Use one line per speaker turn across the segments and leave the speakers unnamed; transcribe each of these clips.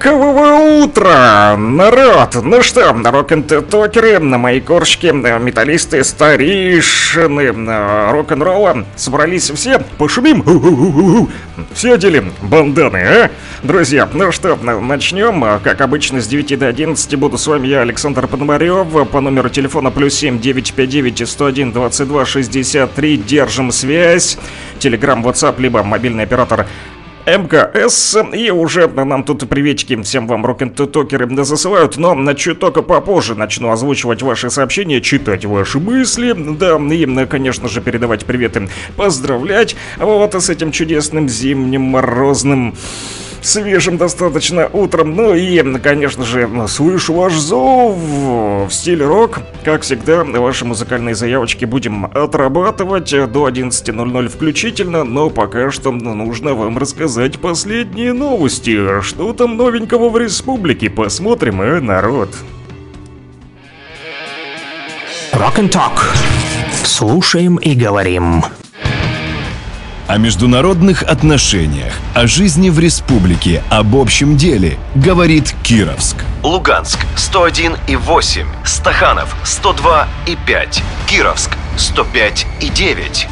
рокового утра, народ! Ну что, рок-н-токеры, мои коршки, металлисты, старейшины рок-н-ролла собрались все, пошумим, все одели банданы, а? Друзья, ну что, начнем. Как обычно, с 9 до 11 буду с вами я, Александр Пономарев. По номеру телефона плюс 7 959 101 22 63. Держим связь. Телеграм, WhatsApp, либо мобильный оператор МКС. И уже нам тут приветики всем вам рок-н-токеры засылают, но начну только попозже. Начну озвучивать ваши сообщения, читать ваши мысли, да, и, конечно же, передавать приветы, поздравлять вот с этим чудесным зимним морозным свежим достаточно утром. Ну и, конечно же, слышу ваш зов в стиле рок. Как всегда, ваши музыкальные заявочки будем отрабатывать до 11.00 включительно, но пока что нужно вам рассказать последние новости. Что там новенького в республике? Посмотрим, э, народ.
Rock and Talk. Слушаем и говорим
о международных отношениях, о жизни в республике, об общем деле, говорит Кировск.
Луганск 101 и 8, Стаханов 102 и 5, Кировск 105 и 9.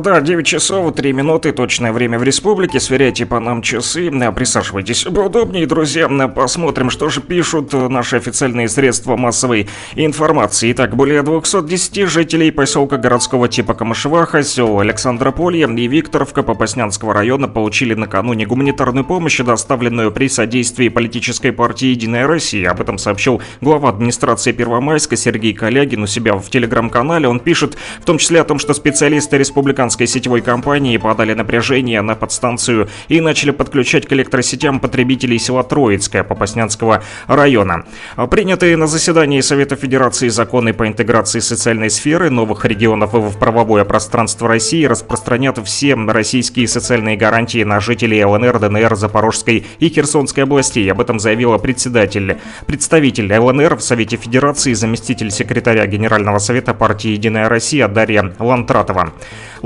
Да, 9 часов 3 минуты, точное время в республике. Сверяйте по нам часы, присаживайтесь поудобнее, друзья. Посмотрим, что же пишут наши официальные средства массовой информации. Итак, более 210 жителей поселка городского типа Камышеваха, сел Александрополье и Викторовка Попаснянского района получили накануне гуманитарную помощь, доставленную при содействии политической партии «Единая Россия». Об этом сообщил глава администрации Первомайска Сергей Калягин у себя в телеграм-канале. Он пишет в том числе о том, что специалисты республики американской сетевой компании подали напряжение на подстанцию и начали подключать к электросетям потребителей села Троицкое Попаснянского района. Принятые на заседании Совета Федерации законы по интеграции социальной сферы новых регионов в правовое пространство России распространят все российские социальные гарантии на жителей ЛНР, ДНР, Запорожской и Херсонской областей. Об этом заявила председатель, представитель ЛНР в Совете Федерации, заместитель секретаря Генерального совета партии «Единая Россия» Дарья Лантратова.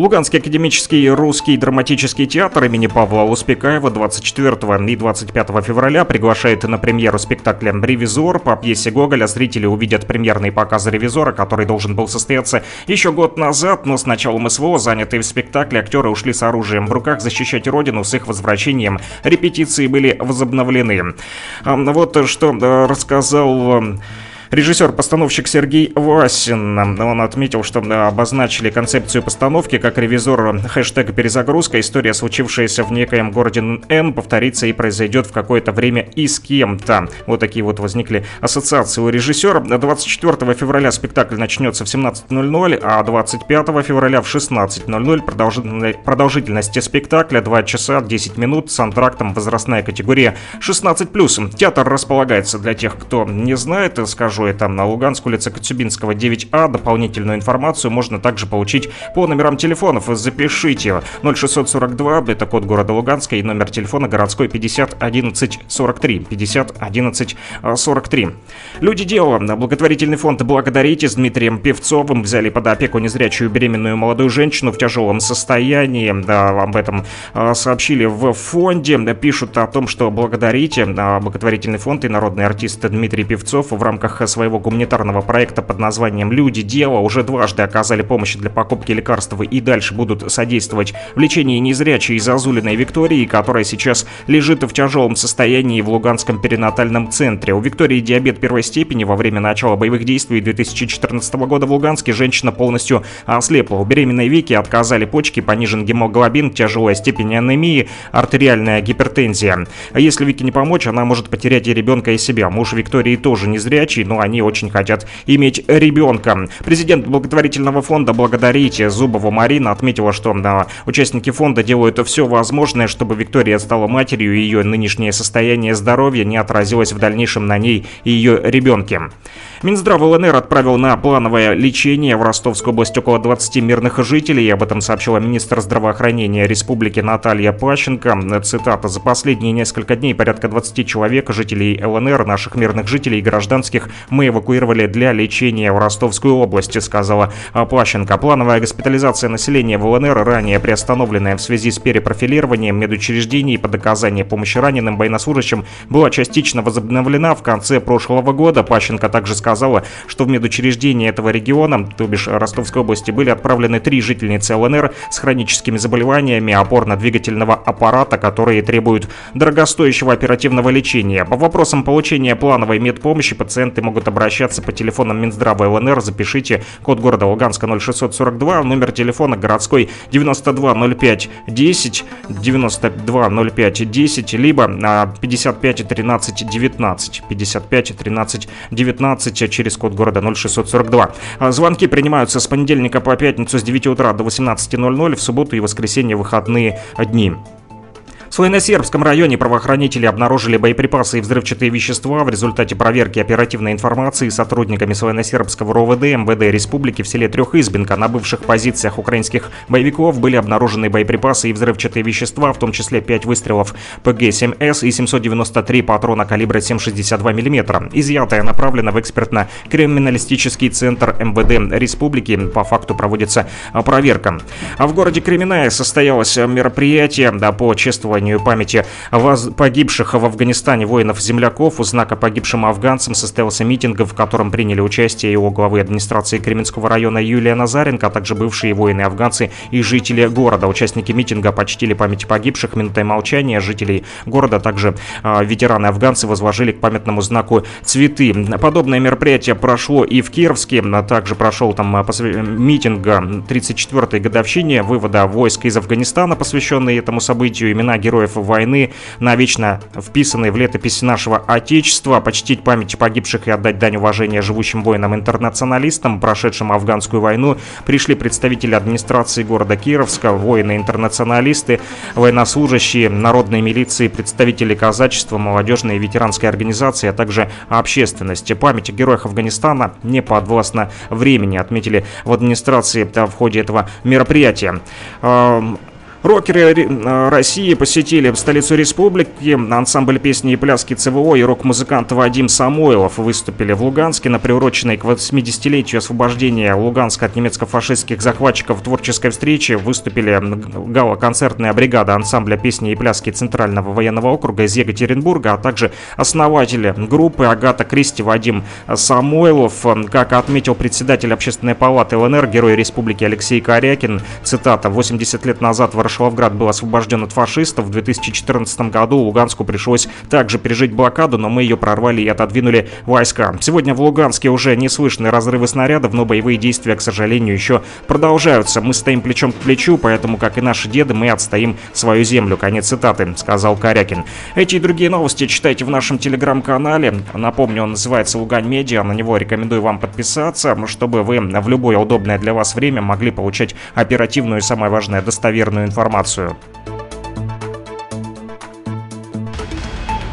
Луганский академический русский драматический театр имени Павла Успекаева 24 и 25 февраля приглашает на премьеру спектакля «Ревизор». По пьесе Гоголя зрители увидят премьерный показ «Ревизора», который должен был состояться еще год назад, но с началом СВО, занятые в спектакле, актеры ушли с оружием в руках защищать родину. С их возвращением репетиции были возобновлены. Вот что э, рассказал Режиссер-постановщик Сергей Васин, он отметил, что обозначили концепцию постановки как ревизор хэштег «Перезагрузка». История, случившаяся в некоем городе Н, повторится и произойдет в какое-то время и с кем-то. Вот такие вот возникли ассоциации у режиссера. 24 февраля спектакль начнется в 17.00, а 25 февраля в 16.00 продолжительность спектакля 2 часа 10 минут с антрактом возрастная категория 16+. Театр располагается для тех, кто не знает, скажу скажу, это на Луганск, улица Коцюбинского, 9А. Дополнительную информацию можно также получить по номерам телефонов. Запишите 0642, это код города Луганска, и номер телефона городской 50 11 43. 50 11 43. Люди дела. Благотворительный фонд «Благодарите» с Дмитрием Певцовым взяли под опеку незрячую беременную молодую женщину в тяжелом состоянии. Да, об этом а, сообщили в фонде. Пишут о том, что «Благодарите» а, благотворительный фонд и народный артист Дмитрий Певцов в рамках своего гуманитарного проекта под названием «Люди. Дело» уже дважды оказали помощь для покупки лекарств и дальше будут содействовать в лечении незрячей Зазулиной Виктории, которая сейчас лежит в тяжелом состоянии в Луганском перинатальном центре. У Виктории диабет первой степени во время начала боевых действий 2014 года в Луганске женщина полностью ослепла. У беременной Вики отказали почки, понижен гемоглобин, тяжелая степень анемии, артериальная гипертензия. А если Вике не помочь, она может потерять и ребенка, и себя. Муж Виктории тоже незрячий, но но они очень хотят иметь ребенка. Президент благотворительного фонда «Благодарите» Зубову Марина отметила, что да, участники фонда делают все возможное, чтобы Виктория стала матерью, и ее нынешнее состояние здоровья не отразилось в дальнейшем на ней и ее ребенке. Минздрав ЛНР отправил на плановое лечение в Ростовскую область около 20 мирных жителей. Об этом сообщила министр здравоохранения республики Наталья Пащенко. Цитата. «За последние несколько дней порядка 20 человек, жителей ЛНР, наших мирных жителей и гражданских, мы эвакуировали для лечения в Ростовскую область», сказала Пащенко. Плановая госпитализация населения в ЛНР, ранее приостановленная в связи с перепрофилированием медучреждений по доказанию помощи раненым военнослужащим, была частично возобновлена в конце прошлого года. Пащенко также сказала, сказала, что в медучреждение этого региона, то бишь Ростовской области, были отправлены три жительницы ЛНР с хроническими заболеваниями опорно-двигательного аппарата, которые требуют дорогостоящего оперативного лечения. По вопросам получения плановой медпомощи пациенты могут обращаться по телефонам Минздрава ЛНР. Запишите код города Луганска 0642, номер телефона городской 9205 10 9205 10, либо 55 13 19 55 13 19 10 через код города 0642. А, звонки принимаются с понедельника по пятницу с 9 утра до 18.00, в субботу и воскресенье выходные дни. В Славяносербском районе правоохранители обнаружили боеприпасы и взрывчатые вещества. В результате проверки оперативной информации сотрудниками Славяносербского РОВД МВД Республики в селе Трехизбинка на бывших позициях украинских боевиков были обнаружены боеприпасы и взрывчатые вещества, в том числе 5 выстрелов ПГ-7С и 793 патрона калибра 7,62 мм. Изъятое направлено в экспертно-криминалистический центр МВД Республики. По факту проводится проверка. А в городе Кременная состоялось мероприятие да, по чествованию почитанию памяти погибших в Афганистане воинов-земляков. У знака погибшим афганцам состоялся митинг, в котором приняли участие его главы администрации Кременского района Юлия Назаренко, а также бывшие воины-афганцы и жители города. Участники митинга почтили память погибших минутой молчания. Жителей города также э, ветераны-афганцы возложили к памятному знаку цветы. Подобное мероприятие прошло и в Кировске. Также прошел там митинг 34-й годовщине вывода войск из Афганистана, посвященный этому событию. Имена героев войны, навечно вписанные в летопись нашего Отечества, почтить память погибших и отдать дань уважения живущим воинам-интернационалистам, прошедшим афганскую войну, пришли представители администрации города Кировска, воины-интернационалисты, военнослужащие, народной милиции, представители казачества, молодежной и ветеранской организации, а также общественности. Память о героях Афганистана не подвластна времени, отметили в администрации в ходе этого мероприятия. Рокеры э, России посетили столицу республики. Ансамбль песни и пляски ЦВО и рок-музыкант Вадим Самойлов выступили в Луганске на приуроченной к 80-летию освобождения Луганска от немецко-фашистских захватчиков творческой встрече. Выступили гала-концертная бригада ансамбля песни и пляски Центрального военного округа из Екатеринбурга, а также основатели группы Агата Кристи Вадим Самойлов. Как отметил председатель общественной палаты ЛНР, герой республики Алексей Корякин, цитата, «80 лет назад в Шалавград был освобожден от фашистов. В 2014 году Луганску пришлось также пережить блокаду, но мы ее прорвали и отодвинули войска. Сегодня в Луганске уже не слышны разрывы снарядов, но боевые действия, к сожалению, еще продолжаются. Мы стоим плечом к плечу, поэтому, как и наши деды, мы отстоим свою землю. Конец цитаты, сказал Корякин. Эти и другие новости читайте в нашем телеграм-канале. Напомню, он называется Лугань Медиа. На него рекомендую вам подписаться, чтобы вы в любое удобное для вас время могли получать оперативную и, самое важное, достоверную информацию информацию.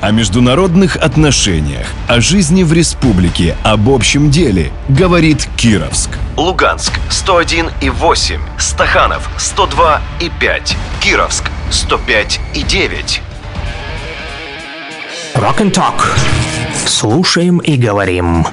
О международных отношениях, о жизни в республике, об общем деле, говорит Кировск.
Луганск 101 и 8, Стаханов 102 и 5, Кировск 105 и 9.
Rock and Talk. Слушаем и говорим.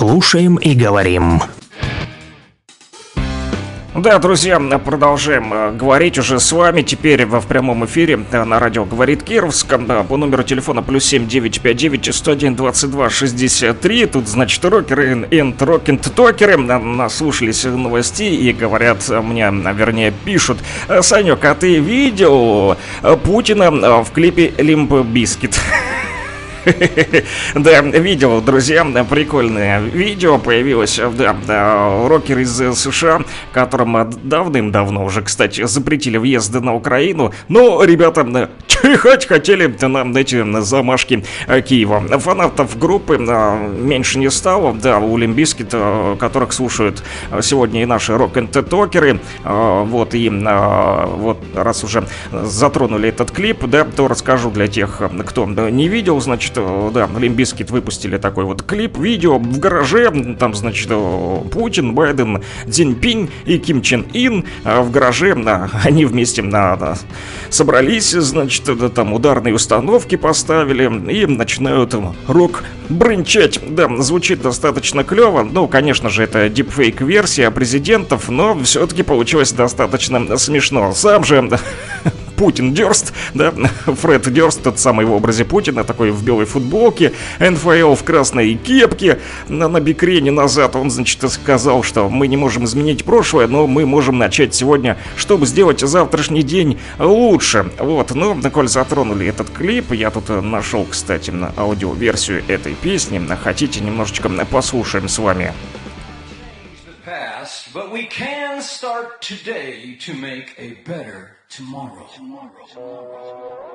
Слушаем и говорим.
Да, друзья, продолжаем э, говорить уже с вами. Теперь в, прямом эфире э, на радио «Говорит Кировск» э, по номеру телефона плюс 7 959 101 22 63. Тут, значит, рокеры и рок-н-токеры наслушались новостей и говорят мне, вернее, пишут. Санек, а ты видел Путина в клипе «Limp Bizkit»? Да, видел, друзья, прикольное видео появилось, да, рокер из США, которым давным-давно уже, кстати, запретили въезд на Украину, но ребята чихать хотели на эти замашки Киева. Фанатов группы меньше не стало, да, у Limp Bizkit, которых слушают сегодня и наши рок-н-токеры, вот, и вот, раз уже затронули этот клип, да, то расскажу для тех, кто не видел, значит, значит, да, Limp Bizkit выпустили такой вот клип, видео в гараже, там, значит, Путин, Байден, Цзиньпинь и Ким Чен Ин а в гараже, да, они вместе на, да, собрались, значит, да, там ударные установки поставили и начинают рок брынчать. Да, звучит достаточно клево, ну, конечно же, это дипфейк-версия президентов, но все-таки получилось достаточно смешно. Сам же Путин Дерст, да, Фред Дерст, тот самый в образе Путина, такой в белой футболке, НФЛ в красной кепке, на, на бикрене назад, он, значит, сказал, что мы не можем изменить прошлое, но мы можем начать сегодня, чтобы сделать завтрашний день лучше. Вот, ну, коль затронули этот клип, я тут нашел, кстати, на аудиоверсию этой песни, хотите, немножечко послушаем с вами. But we can start today to make a better tomorrow. tomorrow. tomorrow.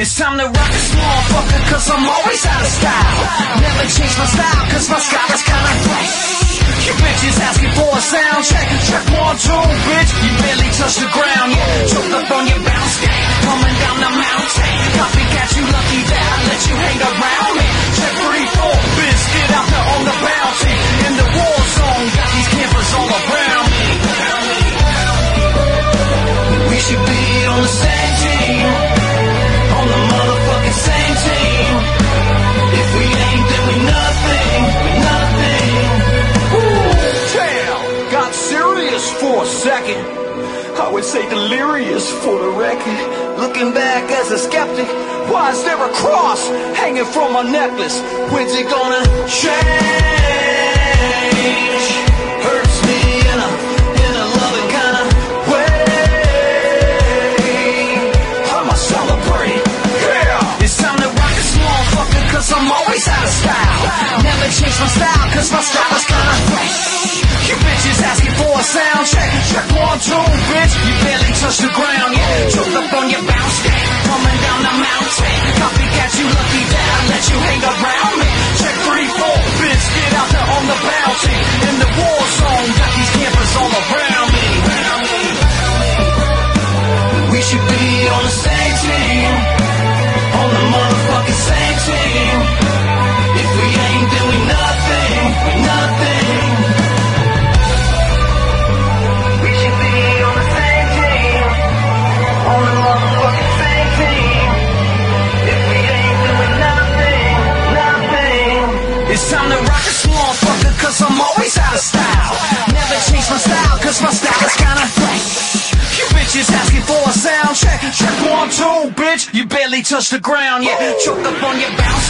It's time to rock this motherfucker, cause I'm always out of style. Never change my style, cause my style is kinda fresh. You bitches asking for a sound check. Check one, two, bitch. You barely touch the ground, yeah. Choked up on your bounce game. Coming down the mountain. Copycat, you lucky that I let you hang around me. Check three, four, bitch. Get out there on the bounty. In the war zone, got these campers all around me. We should be on the same team. say delirious for the record. Looking back as a skeptic, why is there a cross hanging from my necklace? When's it gonna change? Hurts me in a, in a loving kind of way. Yeah! It's time to rock this I'm always out of style. Never change my style, cause my style is kinda fresh. You bitches asking for a sound check. Check one, two, bitch. You barely touch the ground. Yeah, choke up on your bounce deck. Coming down the mountain. Copycat, you lucky that I let you hang around me. Check three, four, bitch. Get out there on the bounty. In the war zone. Got these campers all around me. We should be on the same team. On the motherfucking same team. down and rock fucker, cause I'm always out of style. Never change my style, cause my style is kinda fresh. You bitches asking for a sound check. Check one, two, bitch. You barely touch the ground, yeah. Up on your bounce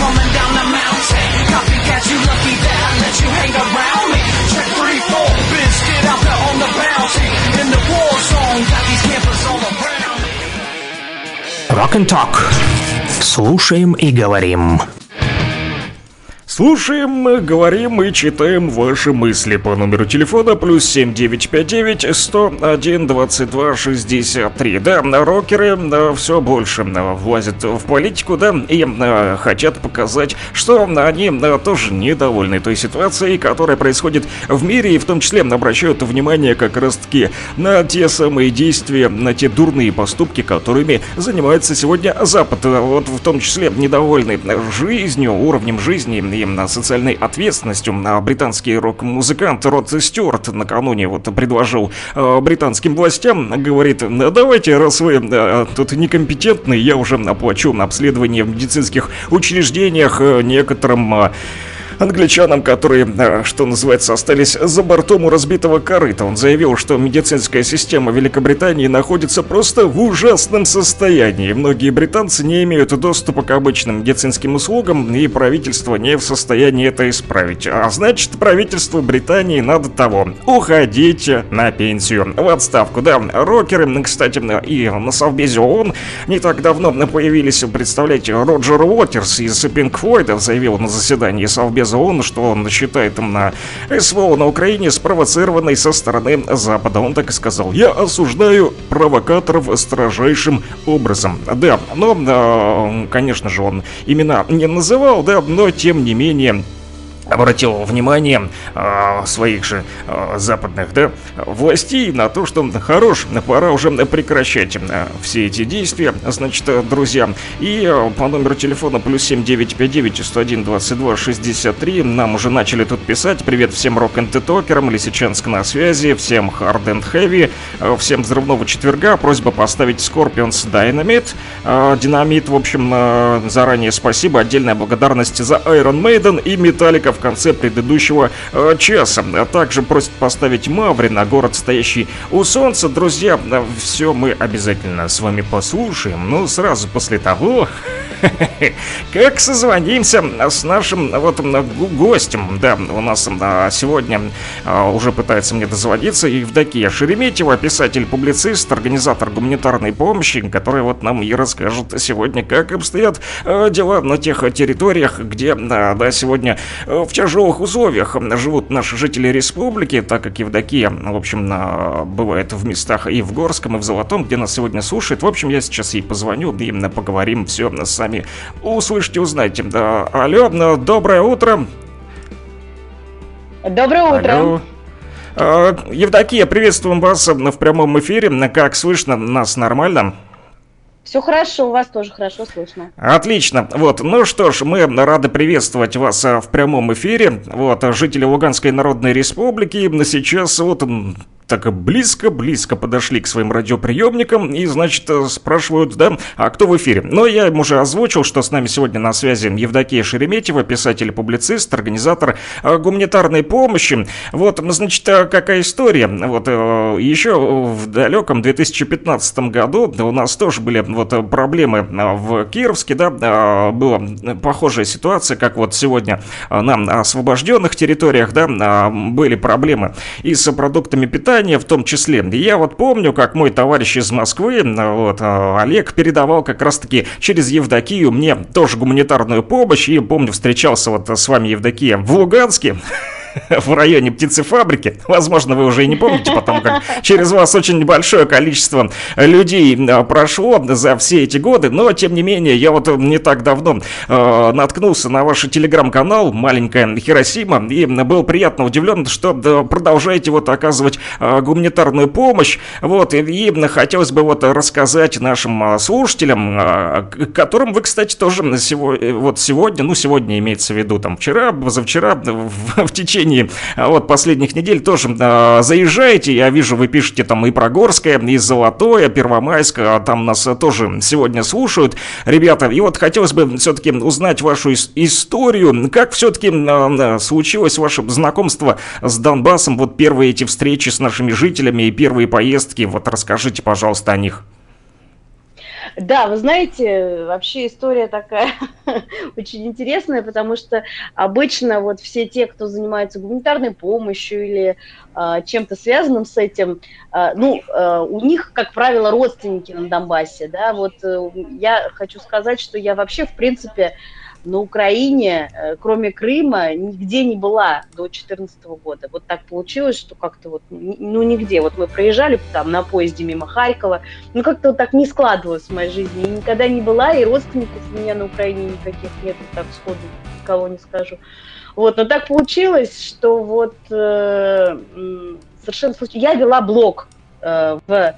coming down the mountain. Copycat, you lucky that I let you hang around me. Check three, four, bitch. Get out there on the bounty. In the war zone, got these campers all around me.
Rock and Talk. Слушаем и говорим.
Слушаем, мы говорим и читаем ваши мысли по номеру телефона плюс 7959 101 22 63. Да, рокеры все больше влазят в политику, да, и да, хотят показать, что они да, тоже недовольны той ситуацией, которая происходит в мире, и в том числе обращают внимание как раз-таки на те самые действия, на те дурные поступки, которыми занимается сегодня Запад. Вот в том числе недовольны жизнью, уровнем жизни и социальной ответственностью. А британский рок-музыкант Род Стюарт накануне вот предложил э, британским властям, говорит, давайте, раз вы э, тут некомпетентны, я уже оплачу на обследование в медицинских учреждениях э, некоторым англичанам, которые, э, что называется, остались за бортом у разбитого корыта. Он заявил, что медицинская система Великобритании находится просто в ужасном состоянии. Многие британцы не имеют доступа к обычным медицинским услугам, и правительство не в состоянии это исправить. А значит, правительству Британии надо того. Уходите на пенсию. В отставку, да. Рокеры, кстати, и на Совбезе ООН не так давно появились, представляете, Роджер Уотерс из Pink Floyd заявил на заседании Совбеза ООН, что он считает на СВО на Украине спровоцированной со стороны Запада. Он так и сказал. Я осуждаю провокаторов строжайшим образом. Да, но, э, конечно же, он имена не называл, да, но тем не менее обратил внимание э, своих же э, западных да, властей на то, что хорош, пора уже прекращать э, все эти действия, значит, друзья. И э, по номеру телефона плюс 7959 101 22 63 нам уже начали тут писать. Привет всем рок н токерам Лисичанск на связи, всем hard and heavy, э, всем взрывного четверга. Просьба поставить Scorpions Dynamite. Э, Динамит, в общем, э, заранее спасибо. Отдельная благодарность за Iron Maiden и Металлика в конце предыдущего э, часа. А также просит поставить Маври на город, стоящий у солнца. Друзья, э, все мы обязательно с вами послушаем. Но сразу после того, как созвонимся с нашим вот гостем. Да, у нас а, сегодня а, уже пытается мне дозвониться Евдокия Шереметьева, писатель-публицист, организатор гуманитарной помощи, который вот нам и расскажет сегодня, как обстоят а, дела на тех территориях, где, да, сегодня в тяжелых условиях живут наши жители республики, так как Евдокия, в общем, бывает в местах и в Горском, и в Золотом, где нас сегодня слушает. В общем, я сейчас ей позвоню и поговорим все сами сами услышите, узнаете. Да, алло, ну, доброе утро.
Доброе утро. Алло.
А, Евдокия, приветствуем вас в прямом эфире. Как слышно нас нормально?
Все хорошо, у вас тоже хорошо слышно.
Отлично. Вот, ну что ж, мы рады приветствовать вас а, в прямом эфире. Вот, жители Луганской Народной Республики сейчас вот так близко-близко подошли к своим радиоприемникам и, значит, э, спрашивают, да, а кто в эфире? Но я им уже озвучил, что с нами сегодня на связи Евдокия Шереметьева, писатель-публицист, организатор э, гуманитарной помощи. Вот, значит, э, какая история? Вот, еще в далеком 2015 году у нас тоже были вот проблемы в Кировске, да, была похожая ситуация, как вот сегодня на освобожденных территориях, да, были проблемы и с продуктами питания, питания в том числе. Я вот помню, как мой товарищ из Москвы, вот, э, Олег, передавал как раз-таки через Евдокию мне тоже гуманитарную помощь, и помню, встречался вот с вами, Евдокия, в Луганске, в районе птицефабрики. Возможно, вы уже и не помните, потому как через вас очень небольшое количество людей а, прошло за все эти годы, но, тем не менее, я вот не так давно э, наткнулся на ваш телеграм-канал «Маленькая Хиросима» и был приятно удивлен, что продолжаете вот оказывать э, гуманитарную помощь, вот, и, и хотелось бы вот рассказать нашим слушателям, э, которым вы, кстати, тоже сегодня, вот сегодня, ну, сегодня имеется в виду, там, вчера, позавчера, в, в течение течение а, вот последних недель тоже э, заезжаете. Я вижу, вы пишете там и про Горское, и Золотое, Первомайское, а там нас тоже сегодня слушают ребята. И вот хотелось бы все-таки узнать вашу историю, как все-таки э, случилось ваше знакомство с Донбассом, вот первые эти встречи с нашими жителями и первые поездки, вот расскажите, пожалуйста, о них.
Да, вы знаете, вообще история такая очень интересная, потому что обычно вот все те, кто занимается гуманитарной помощью или э, чем-то связанным с этим, э, ну, э, у них, как правило, родственники на Донбассе, да, вот э, я хочу сказать, что я вообще, в принципе, на Украине, э, кроме Крыма, нигде не была до 2014 года. Вот так получилось, что как-то вот, ну, нигде. Вот мы проезжали там на поезде мимо Харькова, ну, как-то вот так не складывалось в моей жизни. И никогда не была, и родственников у меня на Украине никаких нет, так сходу кого не скажу. Вот, но так получилось, что вот э, совершенно случайно. Я вела блог э, в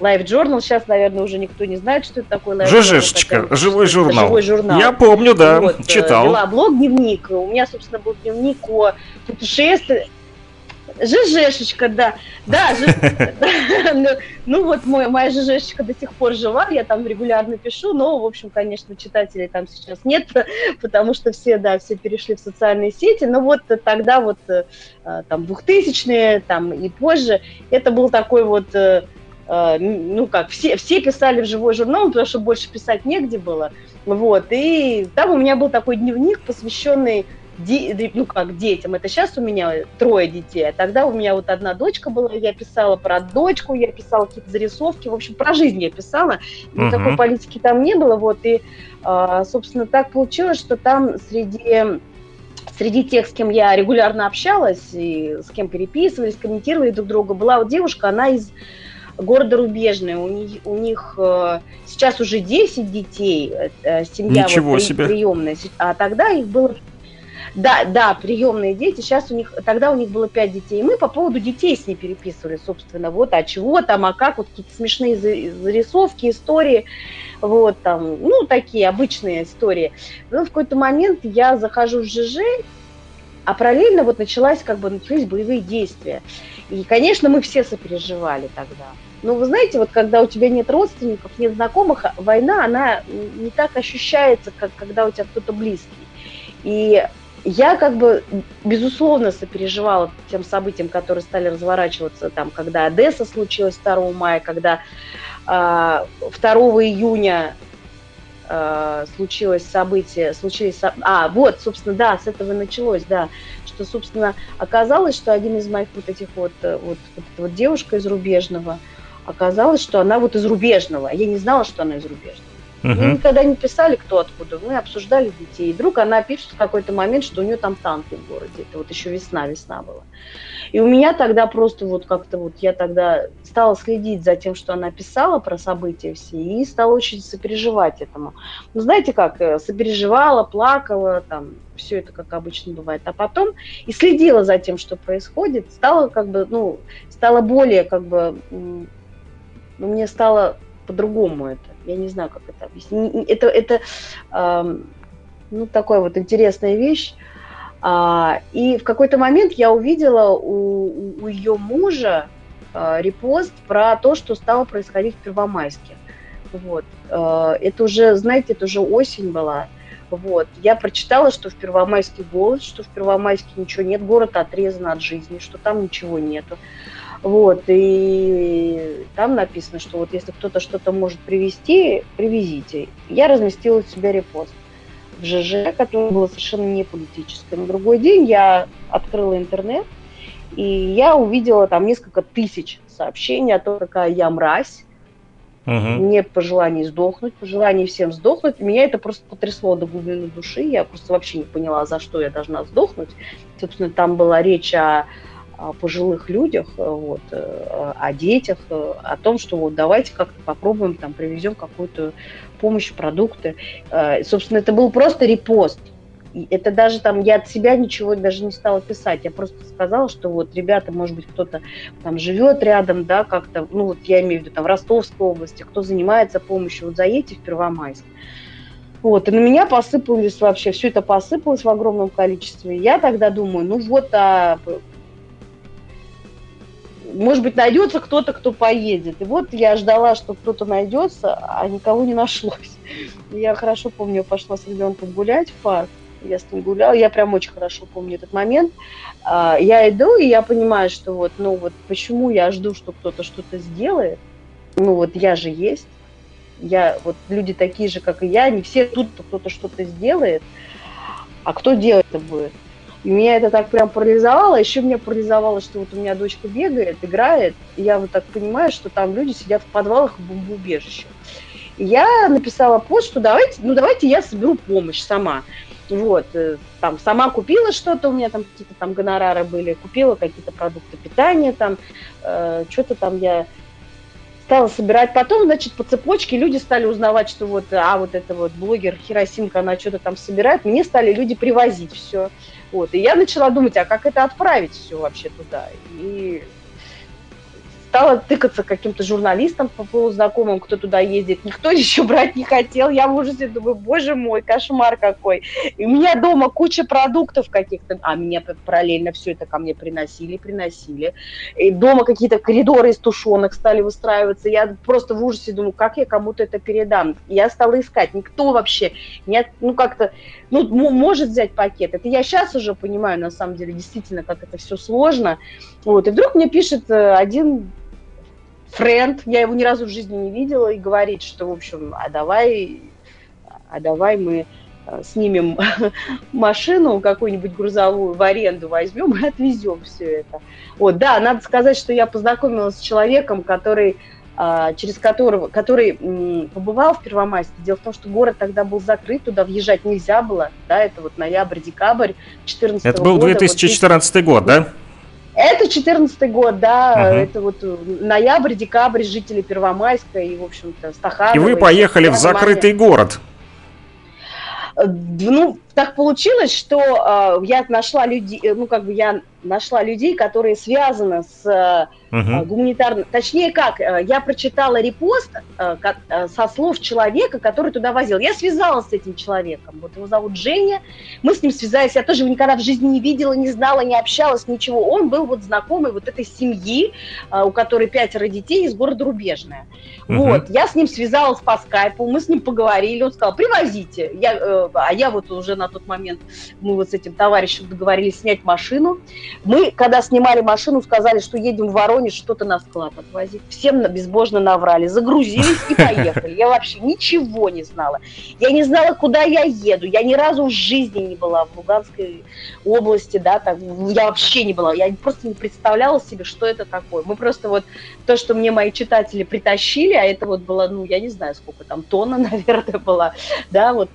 Live Journal. Сейчас, наверное, уже никто не знает, что это такое Live
ЖЖшечка,
Journal.
живой журнал.
Живой журнал.
Я помню, да,
вот, э,
читал.
Вела блог, дневник. У меня, собственно, был дневник о путешествии. ЖЖшечка, да. Да, ну, ну вот мой, моя ЖЖшечка до сих пор жива, я там регулярно пишу, но, в общем, конечно, читателей там сейчас нет, потому что все, да, все перешли в социальные сети, но вот тогда вот э, там 2000-е, там и позже, это был такой вот Э, ну как, все, все писали в живой журнал, потому что больше писать негде было. Вот, и там у меня был такой дневник, посвященный де, ну как детям, это сейчас у меня трое детей, а тогда у меня вот одна дочка была, я писала про дочку, я писала какие-то зарисовки, в общем, про жизнь я писала, никакой uh-huh. политики там не было, вот, и, а, собственно, так получилось, что там среди среди тех, с кем я регулярно общалась, и с кем переписывались, комментировали друг друга, была вот девушка, она из города Рубежное. У них, у них э, сейчас уже 10 детей, э, семья
Ничего
вот,
себе.
приемная, а тогда их было да, да, приемные дети. Сейчас у них, тогда у них было пять детей. И мы по поводу детей с ней переписывали, собственно, вот, а чего там, а как, вот какие-то смешные зарисовки, истории, вот там, ну, такие обычные истории. Но в какой-то момент я захожу в ЖЖ, а параллельно вот началась, как бы, начались боевые действия. И, конечно, мы все сопереживали тогда. Но вы знаете, вот когда у тебя нет родственников, нет знакомых, война, она не так ощущается, как когда у тебя кто-то близкий. И я как бы, безусловно, сопереживала тем событиям, которые стали разворачиваться, там, когда Одесса случилась 2 мая, когда э, 2 июня э, случилось событие, случились, а, вот, собственно, да, с этого началось, да, что, собственно, оказалось, что один из моих вот этих вот, э, вот, вот вот девушка из Рубежного, оказалось, что она вот из Рубежного, я не знала, что она из Рубежного. Мы никогда не писали, кто откуда. Мы обсуждали детей. И вдруг она пишет в какой-то момент, что у нее там танки в городе. Это вот еще весна, весна была. И у меня тогда просто вот как-то вот я тогда стала следить за тем, что она писала про события все, и стала очень сопереживать этому. Ну, знаете как, э, сопереживала, плакала, там, все это как обычно бывает. А потом и следила за тем, что происходит, стала как бы, ну, стала более как бы, ну, мне стало по-другому это. Я не знаю, как это объяснить. Это, это э, ну, такая вот интересная вещь. А, и в какой-то момент я увидела у, у ее мужа а, репост про то, что стало происходить в Первомайске. Вот. А, это уже, знаете, это уже осень была. Вот. Я прочитала, что в Первомайске голод, что в Первомайске ничего нет, город отрезан от жизни, что там ничего нету. Вот, и там написано, что вот если кто-то что-то может привезти, привезите. Я разместила у себя репост в ЖЖ, которое было совершенно не политическое. На другой день я открыла интернет, и я увидела там несколько тысяч сообщений о том, какая я мразь, угу. мне пожелание сдохнуть, пожелание всем сдохнуть. Меня это просто потрясло до глубины души. Я просто вообще не поняла, за что я должна сдохнуть. Собственно, там была речь о пожилых людях, э, вот, э, о детях, э, о том, что вот давайте как-то попробуем, там, привезем какую-то помощь, продукты. Собственно, это был просто репост. Это даже там, я от себя ничего даже не стала писать, я просто сказала, что вот, ребята, может быть, кто-то там живет рядом, да, как-то, ну, вот я имею в виду там в Ростовской области, кто занимается помощью, вот заедьте в Первомайск. Вот, и на меня посыпались вообще, все это посыпалось в огромном количестве. Я тогда думаю, ну вот, а может быть, найдется кто-то, кто поедет. И вот я ждала, что кто-то найдется, а никого не нашлось. Я хорошо помню, я пошла с ребенком гулять в парк, я с ним гуляла, я прям очень хорошо помню этот момент. А, я иду, и я понимаю, что вот, ну вот, почему я жду, что кто-то что-то сделает, ну вот я же есть, Я, вот люди такие же, как и я, не все тут кто-то что-то сделает, а кто делать это будет? И меня это так прям парализовало. Еще меня парализовало, что вот у меня дочка бегает, играет, и я вот так понимаю, что там люди сидят в подвалах в бомбоубежищах. И я написала пост, что давайте, ну давайте я соберу помощь сама. Вот, э, там сама купила что-то, у меня там какие-то там гонорары были, купила какие-то продукты питания, там, э, что-то там я стала собирать. Потом, значит, по цепочке люди стали узнавать, что вот, а вот это вот блогер Хиросимка, она что-то там собирает. Мне стали люди привозить все. Вот. И я начала думать, а как это отправить все вообще туда? И стала тыкаться каким-то журналистам по полузнакомым, кто туда ездит. Никто еще брать не хотел. Я в ужасе думаю, боже мой, кошмар какой. И у меня дома куча продуктов каких-то, а меня параллельно все это ко мне приносили, приносили. И дома какие-то коридоры из тушенок стали выстраиваться. Я просто в ужасе думаю, как я кому-то это передам. Я стала искать. Никто вообще, не, ну как-то, ну может взять пакет. Это я сейчас уже понимаю, на самом деле, действительно, как это все сложно. Вот. И вдруг мне пишет э, один френд, я его ни разу в жизни не видела, и говорит, что, в общем, а давай, а давай мы э, снимем машину какую-нибудь грузовую в аренду возьмем и отвезем все это. Вот, да, надо сказать, что я познакомилась с человеком, который а, через которого, который побывал в Первомайске. Дело в том, что город тогда был закрыт, туда въезжать нельзя было, да, это вот ноябрь, декабрь 2014
Это был 2014 вот, год, да?
Это 14 год, да, угу. это вот ноябрь, декабрь, жители Первомайска и, в общем-то, Стаханова.
И вы поехали и в закрытый город.
Э, ну, так получилось, что э, я нашла людей, э, ну, как бы я нашла людей, которые связаны с угу. гуманитарным... Точнее как, я прочитала репост со слов человека, который туда возил. Я связалась с этим человеком. Вот его зовут Женя. Мы с ним связались. Я тоже его никогда в жизни не видела, не знала, не общалась, ничего. Он был вот знакомый вот этой семьи, у которой пятеро детей из города Рубежная. Угу. Вот. Я с ним связалась по скайпу, мы с ним поговорили. Он сказал, привозите. Я, а я вот уже на тот момент, мы вот с этим товарищем договорились снять машину. Мы, когда снимали машину, сказали, что едем в Воронеж что-то на склад отвозить. Всем безбожно наврали. Загрузились и поехали. Я вообще ничего не знала. Я не знала, куда я еду. Я ни разу в жизни не была в Луганской области, да, так, я вообще не была. Я просто не представляла себе, что это такое. Мы просто вот то, что мне мои читатели притащили, а это вот было, ну, я не знаю, сколько там, тонна, наверное, была, да, вот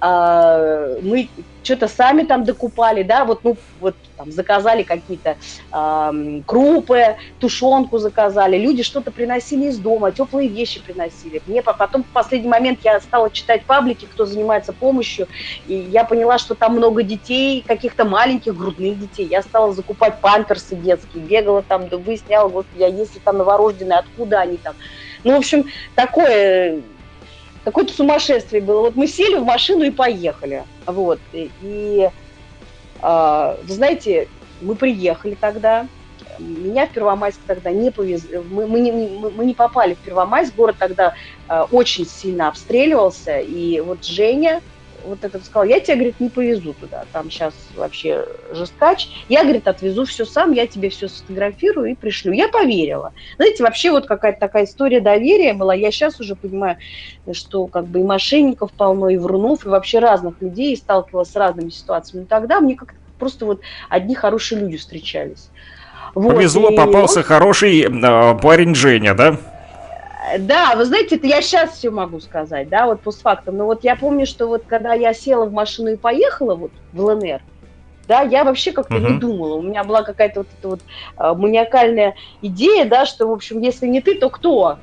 а, мы что-то сами там докупали, да, вот, ну, вот там заказали какие-то э, крупы, тушенку заказали, люди что-то приносили из дома, теплые вещи приносили. Мне потом в последний момент я стала читать паблики, кто занимается помощью, и я поняла, что там много детей, каких-то маленьких грудных детей. Я стала закупать памперсы детские, бегала там, выясняла, вот я если там новорожденные, откуда они там. Ну, в общем, такое какое-то сумасшествие было. Вот мы сели в машину и поехали. Вот. И, э, вы знаете, мы приехали тогда. Меня в Первомайск тогда не повезли. Мы, мы, не, мы не попали в Первомайск. Город тогда э, очень сильно обстреливался. И вот Женя, вот этот сказал, я тебя, говорит, не повезу туда, там сейчас вообще жесткач. Я, говорит, отвезу все сам, я тебе все сфотографирую и пришлю. Я поверила. Знаете, вообще вот какая-то такая история доверия была. Я сейчас уже понимаю, что как бы и мошенников полно, и врунов, и вообще разных людей, и сталкивалась с разными ситуациями. Но тогда мне как-то просто вот одни хорошие люди встречались.
Вот, Повезло, и... попался хороший э, парень Женя, да?
Да, вы знаете, это я сейчас все могу сказать, да, вот постфактум. Но вот я помню, что вот когда я села в машину и поехала вот в ЛНР, да, я вообще как-то uh-huh. не думала. У меня была какая-то вот эта вот э, маниакальная идея, да, что, в общем, если не ты, то кто?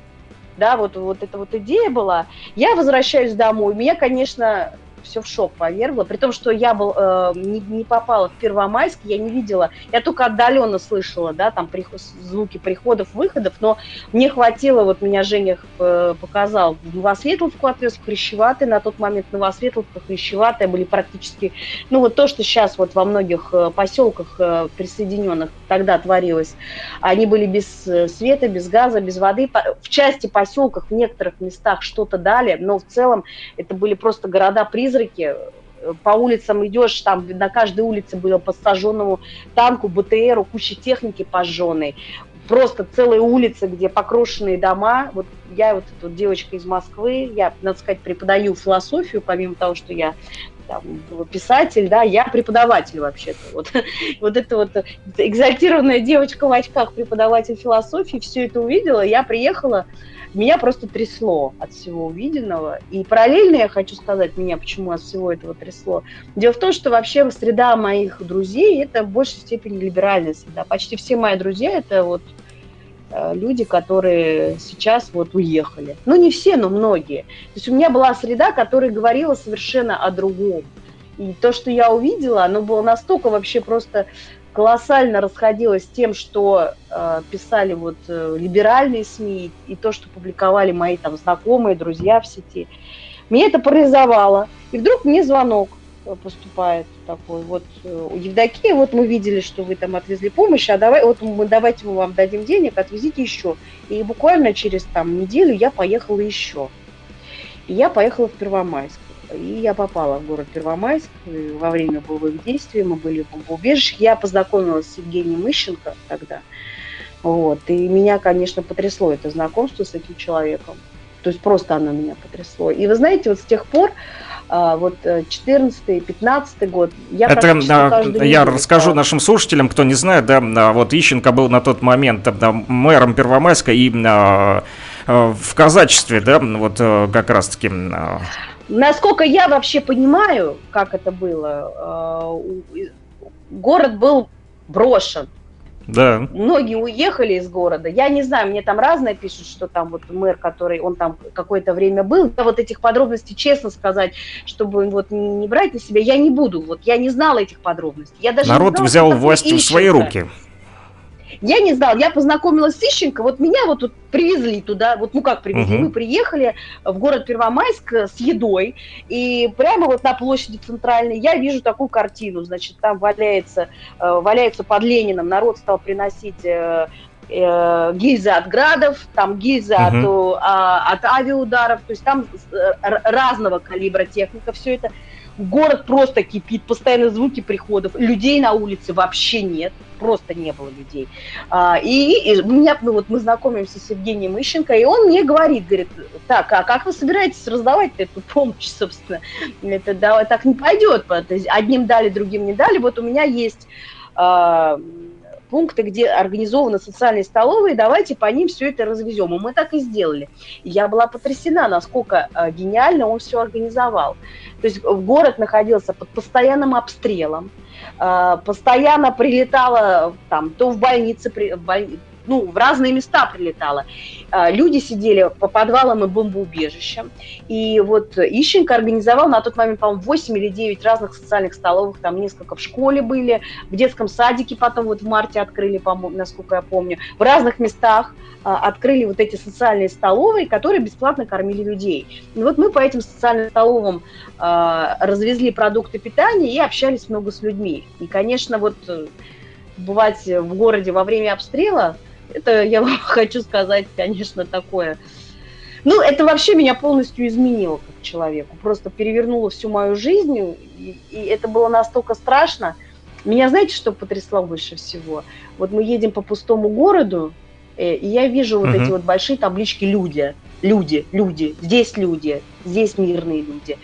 Да, вот, вот эта вот идея была. Я возвращаюсь домой. Меня, конечно, все в шок повергло, при том, что я был, э, не, не попала в Первомайск, я не видела, я только отдаленно слышала, да, там приход, звуки приходов, выходов, но мне хватило, вот меня Женя э, показал, в Новосветловку отвез, в Хрящеватый, на тот момент. Новосветловка, Хрящеватая были практически, ну вот то, что сейчас вот во многих э, поселках э, присоединенных тогда творилось, они были без э, света, без газа, без воды, в части поселках, в некоторых местах что-то дали, но в целом это были просто города-призраки, призраки. По улицам идешь, там на каждой улице было по сожженному танку, БТРу, куча техники пожженной. просто целые улицы, где покрошенные дома. Вот я вот эта вот девочка из Москвы, я, надо сказать, преподаю философию, помимо того, что я там, писатель, да, я преподаватель вообще-то. Вот, вот эта вот экзальтированная девочка в очках, преподаватель философии, все это увидела, я приехала, меня просто трясло от всего увиденного. И параллельно я хочу сказать, меня почему от всего этого трясло. Дело в том, что вообще среда моих друзей это в большей степени либеральная среда. Почти все мои друзья это вот э, люди, которые сейчас вот уехали. Ну, не все, но многие. То есть у меня была среда, которая говорила совершенно о другом. И то, что я увидела, оно было настолько вообще просто колоссально расходилось с тем, что э, писали вот э, либеральные СМИ и то, что публиковали мои там знакомые, друзья в сети. Меня это парализовало. И вдруг мне звонок э, поступает такой. Вот э, у Евдокии, вот мы видели, что вы там отвезли помощь, а давай, вот мы, давайте мы вам дадим денег, отвезите еще. И буквально через там неделю я поехала еще. И я поехала в Первомайск. И я попала в город Первомайск во время боевых действий. Мы были в бомбоубежище. Я познакомилась с Евгением Ищенко тогда. Вот. И меня, конечно, потрясло это знакомство с этим человеком. То есть просто оно меня потрясло. И вы знаете, вот с тех пор, а, вот 14-15 э, год,
я Это я расскажу нашим слушателям, кто не знает, да, а, вот Ищенко был на тот момент да, мэром Первомайска и а, в казачестве, да, вот э, как раз-таки
Насколько я вообще понимаю, как это было, э, город был брошен.
Да.
Многие уехали из города. Я не знаю, мне там разное пишут, что там вот мэр, который, он там какое-то время был. Я вот этих подробностей, честно сказать, чтобы вот не брать на себя, я не буду. Вот я не знала этих подробностей. Я даже
Народ знала, взял власть в свои руки.
Я не знала, я познакомилась с Ищенко, вот меня вот тут привезли туда, вот ну как привезли, угу. мы приехали в город Первомайск с едой, и прямо вот на площади центральной я вижу такую картину, значит, там валяется, э, валяется под Лениным, народ стал приносить э, э, гильзы от градов, там гильзы угу. от, а, от авиаударов, то есть там разного калибра техника, все это. Город просто кипит, постоянно звуки приходов, людей на улице вообще нет просто не было людей. А, и, и меня, ну, вот мы знакомимся с Евгением Ищенко, и он мне говорит, говорит, так, а как вы собираетесь раздавать эту помощь, собственно? Это да, так не пойдет. Одним дали, другим не дали. Вот у меня есть а, пункты, где организованы социальные столовые, давайте по ним все это развезем. И мы так и сделали. Я была потрясена, насколько а, гениально он все организовал. То есть город находился под постоянным обстрелом, а, постоянно прилетала там то в больнице, в больнице ну, в разные места прилетала. А, люди сидели по подвалам и бомбоубежищам. И вот Ищенко организовал на тот момент, по-моему, 8 или 9 разных социальных столовых, там несколько в школе были, в детском садике потом вот в марте открыли, по-моему, насколько я помню, в разных местах а, открыли вот эти социальные столовые, которые бесплатно кормили людей. И вот мы по этим социальным столовым а, развезли продукты питания и общались много с людьми. И, конечно, вот э, бывать в городе во время обстрела это я вам хочу сказать, конечно, такое. Ну, это вообще меня полностью изменило как человеку. Просто перевернуло всю мою жизнь. И, и это было настолько страшно. Меня, знаете, что потрясло больше всего? Вот мы едем по пустому городу, э, и я вижу вот uh-huh. эти вот большие таблички «Люди». Люди, люди, здесь люди, здесь мирные люди.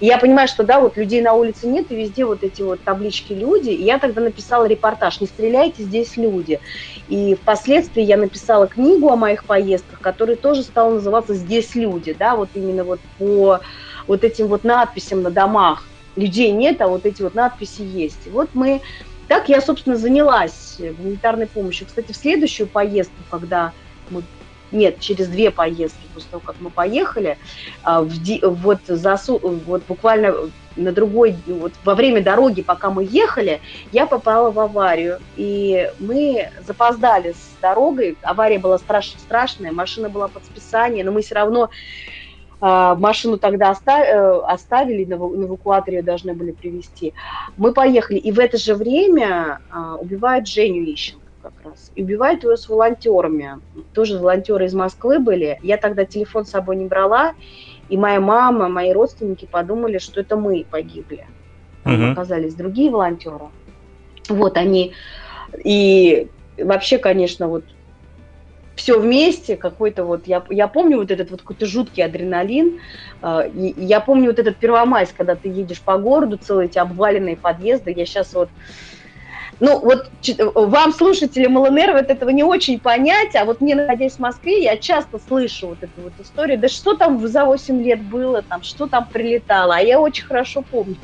И я понимаю, что да, вот людей на улице нет, и везде вот эти вот таблички люди. И я тогда написала репортаж «Не стреляйте, здесь люди». И впоследствии я написала книгу о моих поездках, которая тоже стала называться «Здесь люди», да, вот именно вот по вот этим вот надписям на домах. Людей нет, а вот эти вот надписи есть. И вот мы так я, собственно, занялась гуманитарной помощью. Кстати, в следующую поездку, когда мы нет, через две поездки после того, как мы поехали, а, в, вот, за, вот буквально на другой, вот во время дороги, пока мы ехали, я попала в аварию, и мы запоздали с дорогой, авария была страшно страшная, машина была под списание, но мы все равно а, машину тогда э, оставили, на эвакуаторе должны были привезти. Мы поехали, и в это же время а, убивают Женю Ищенко как раз. И убивают его с волонтерами. Тоже волонтеры из Москвы были. Я тогда телефон с собой не брала, и моя мама, мои родственники подумали, что это мы погибли. Угу. Оказались другие волонтеры. Вот они. И вообще, конечно, вот все вместе, какой-то вот, я, я помню вот этот вот какой-то жуткий адреналин, э, и я помню вот этот Первомайск, когда ты едешь по городу, целые эти обваленные подъезды, я сейчас вот ну, вот вам, слушателям ЛНР, вот этого не очень понять, а вот мне, находясь в Москве, я часто слышу вот эту вот историю, да что там за 8 лет было, там, что там прилетало, а я очень хорошо помню.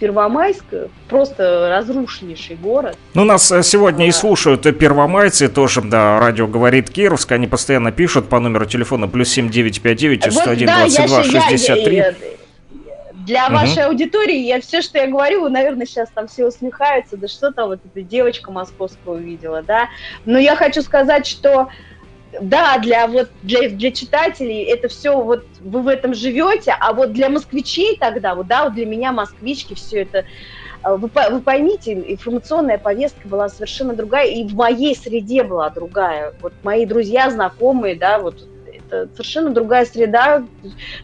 Первомайск просто разрушеннейший город.
Ну, нас э, сегодня и слушают первомайцы, тоже, да, радио говорит Кировск, они постоянно пишут по номеру телефона плюс 7959 101 вот, 22 да, 63. Я, я,
для угу. вашей аудитории я все, что я говорю, вы, наверное, сейчас там все усмехаются, да что там вот эта девочка московская увидела, да. Но я хочу сказать, что да, для вот для, для читателей это все вот вы в этом живете, а вот для москвичей тогда, вот да, вот для меня москвички все это а, вы, вы поймите, информационная повестка была совершенно другая, и в моей среде была другая. Вот мои друзья, знакомые, да, вот это совершенно другая среда.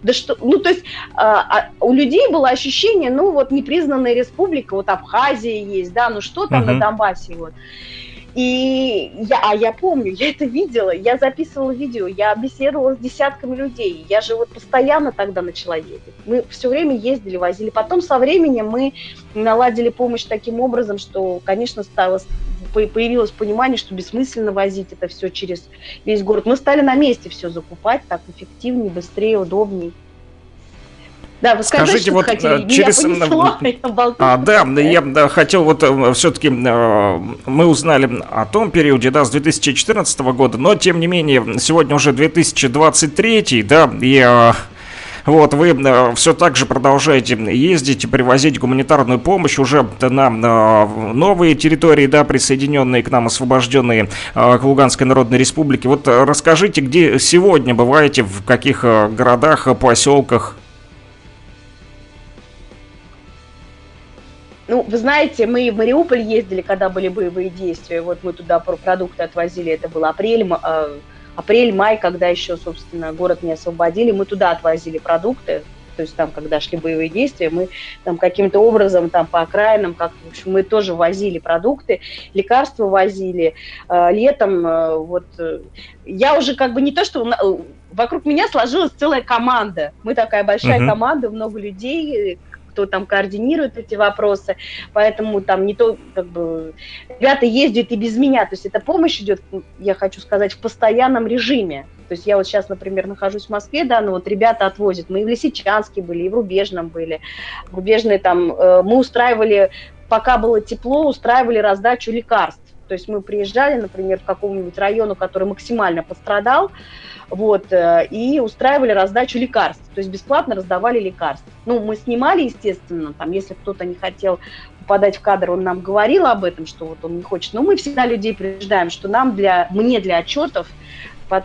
Да что, ну, то есть а, а, у людей было ощущение, ну, вот непризнанная республика, вот Абхазия есть, да, ну что там uh-huh. на Донбассе, вот. И я, а я помню, я это видела, я записывала видео, я беседовала с десятками людей, я же вот постоянно тогда начала ездить. Мы все время ездили, возили. Потом со временем мы наладили помощь таким образом, что, конечно, стало, появилось понимание, что бессмысленно возить это все через весь город. Мы стали на месте все закупать так эффективнее, быстрее, удобнее.
Да, вы скажите, вот хотели, через... Понесло, а, да, я да, хотел вот э, все-таки э, мы узнали о том периоде, да, с 2014 года, но тем не менее сегодня уже 2023, да, и э, вот, вы э, все так же продолжаете ездить и привозить гуманитарную помощь уже на э, новые территории, да, присоединенные к нам, освобожденные э, к Луганской Народной Республике. Вот расскажите, где сегодня бываете, в каких городах, поселках?
Ну, вы знаете, мы в Мариуполь ездили, когда были боевые действия. Вот мы туда продукты отвозили. Это был апрель, э, апрель-май, когда еще, собственно, город не освободили. Мы туда отвозили продукты. То есть там, когда шли боевые действия, мы там каким-то образом там по окраинам, как в общем, мы тоже возили продукты, лекарства возили. Э, летом э, вот я уже как бы не то, что вокруг меня сложилась целая команда. Мы такая большая uh-huh. команда, много людей, кто там координирует эти вопросы, поэтому там не то, как бы, ребята ездят и без меня, то есть эта помощь идет, я хочу сказать, в постоянном режиме, то есть я вот сейчас, например, нахожусь в Москве, да, но вот ребята отвозят, мы и в Лисичанске были, и в Рубежном были, в Рубежной там, э, мы устраивали, пока было тепло, устраивали раздачу лекарств, то есть мы приезжали, например, в каком-нибудь району, который максимально пострадал, вот, э, и устраивали раздачу лекарств, то есть бесплатно раздавали лекарства. Ну, мы снимали, естественно, там, если кто-то не хотел попадать в кадр, он нам говорил об этом, что вот он не хочет, но мы всегда людей предупреждаем, что нам для, мне для отчетов,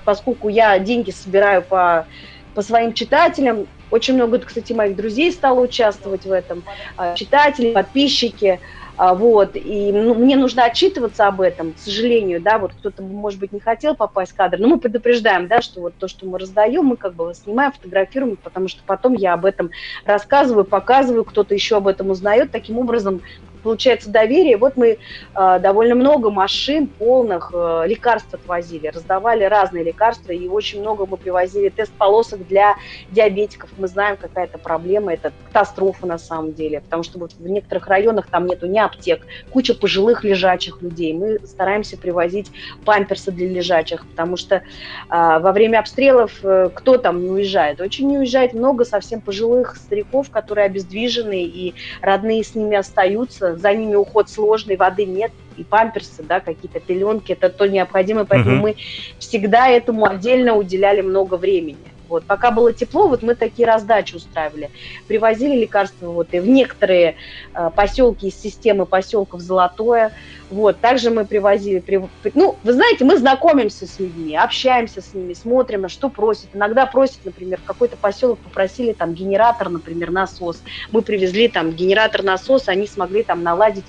поскольку я деньги собираю по, по своим читателям, очень много, кстати, моих друзей стало участвовать в этом, а, читатели, подписчики, вот, и ну, мне нужно отчитываться об этом, к сожалению, да, вот кто-то, может быть, не хотел попасть в кадр, но мы предупреждаем, да, что вот то, что мы раздаем, мы как бы снимаем, фотографируем, потому что потом я об этом рассказываю, показываю, кто-то еще об этом узнает, таким образом получается доверие. Вот мы э, довольно много машин полных э, лекарств отвозили, раздавали разные лекарства, и очень много мы привозили тест-полосок для диабетиков. Мы знаем, какая это проблема, это катастрофа на самом деле, потому что вот в некоторых районах там нету ни аптек, куча пожилых лежачих людей. Мы стараемся привозить памперсы для лежачих, потому что э, во время обстрелов э, кто там не уезжает? Очень не уезжает много совсем пожилых стариков, которые обездвижены, и родные с ними остаются, за ними уход сложный, воды нет, и памперсы, да, какие-то пеленки, это то необходимое, поэтому uh-huh. мы всегда этому отдельно уделяли много времени. Вот, пока было тепло, вот мы такие раздачи устраивали. Привозили лекарства вот и в некоторые э, поселки из системы поселков Золотое. Вот, также мы привозили, при, ну, вы знаете, мы знакомимся с людьми, общаемся с ними, смотрим, на что просят. Иногда просят, например, какой-то поселок попросили там генератор, например, насос. Мы привезли там генератор насос, они смогли там наладить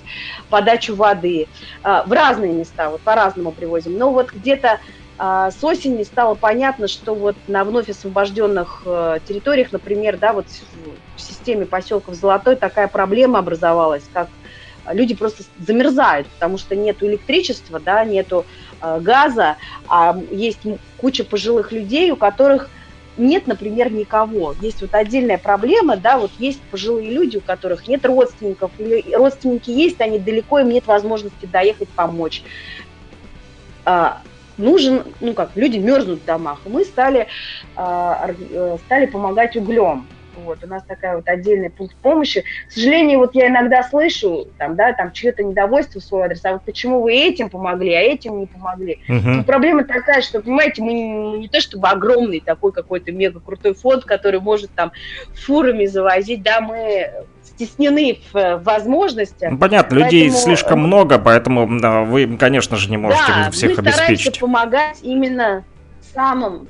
подачу воды. Э, в разные места, вот по-разному привозим. Но вот где-то с осени стало понятно, что вот на вновь освобожденных э, территориях, например, да, вот в системе поселков Золотой такая проблема образовалась, как люди просто замерзают, потому что нету электричества, да, нету э, газа, а есть куча пожилых людей, у которых нет, например, никого. Есть вот отдельная проблема, да, вот есть пожилые люди, у которых нет родственников, или родственники есть, они далеко, им нет возможности доехать помочь. Нужен, ну как, люди мерзнут в домах. И мы стали, а, э, стали помогать углем. Вот, у нас такая вот отдельный пункт помощи. К сожалению, вот я иногда слышу, там, да, там, чье-то недовольство в свой адрес, а вот почему вы этим помогли, а этим не помогли. Uh-huh. проблема такая, что, понимаете, мы не, не то чтобы огромный такой какой-то мега крутой фонд, который может там фурами завозить, да, мы стеснены в возможностях.
Ну, понятно, поэтому... людей слишком много, поэтому да, вы, конечно же, не можете да, всех
мы
обеспечить.
помогать именно самым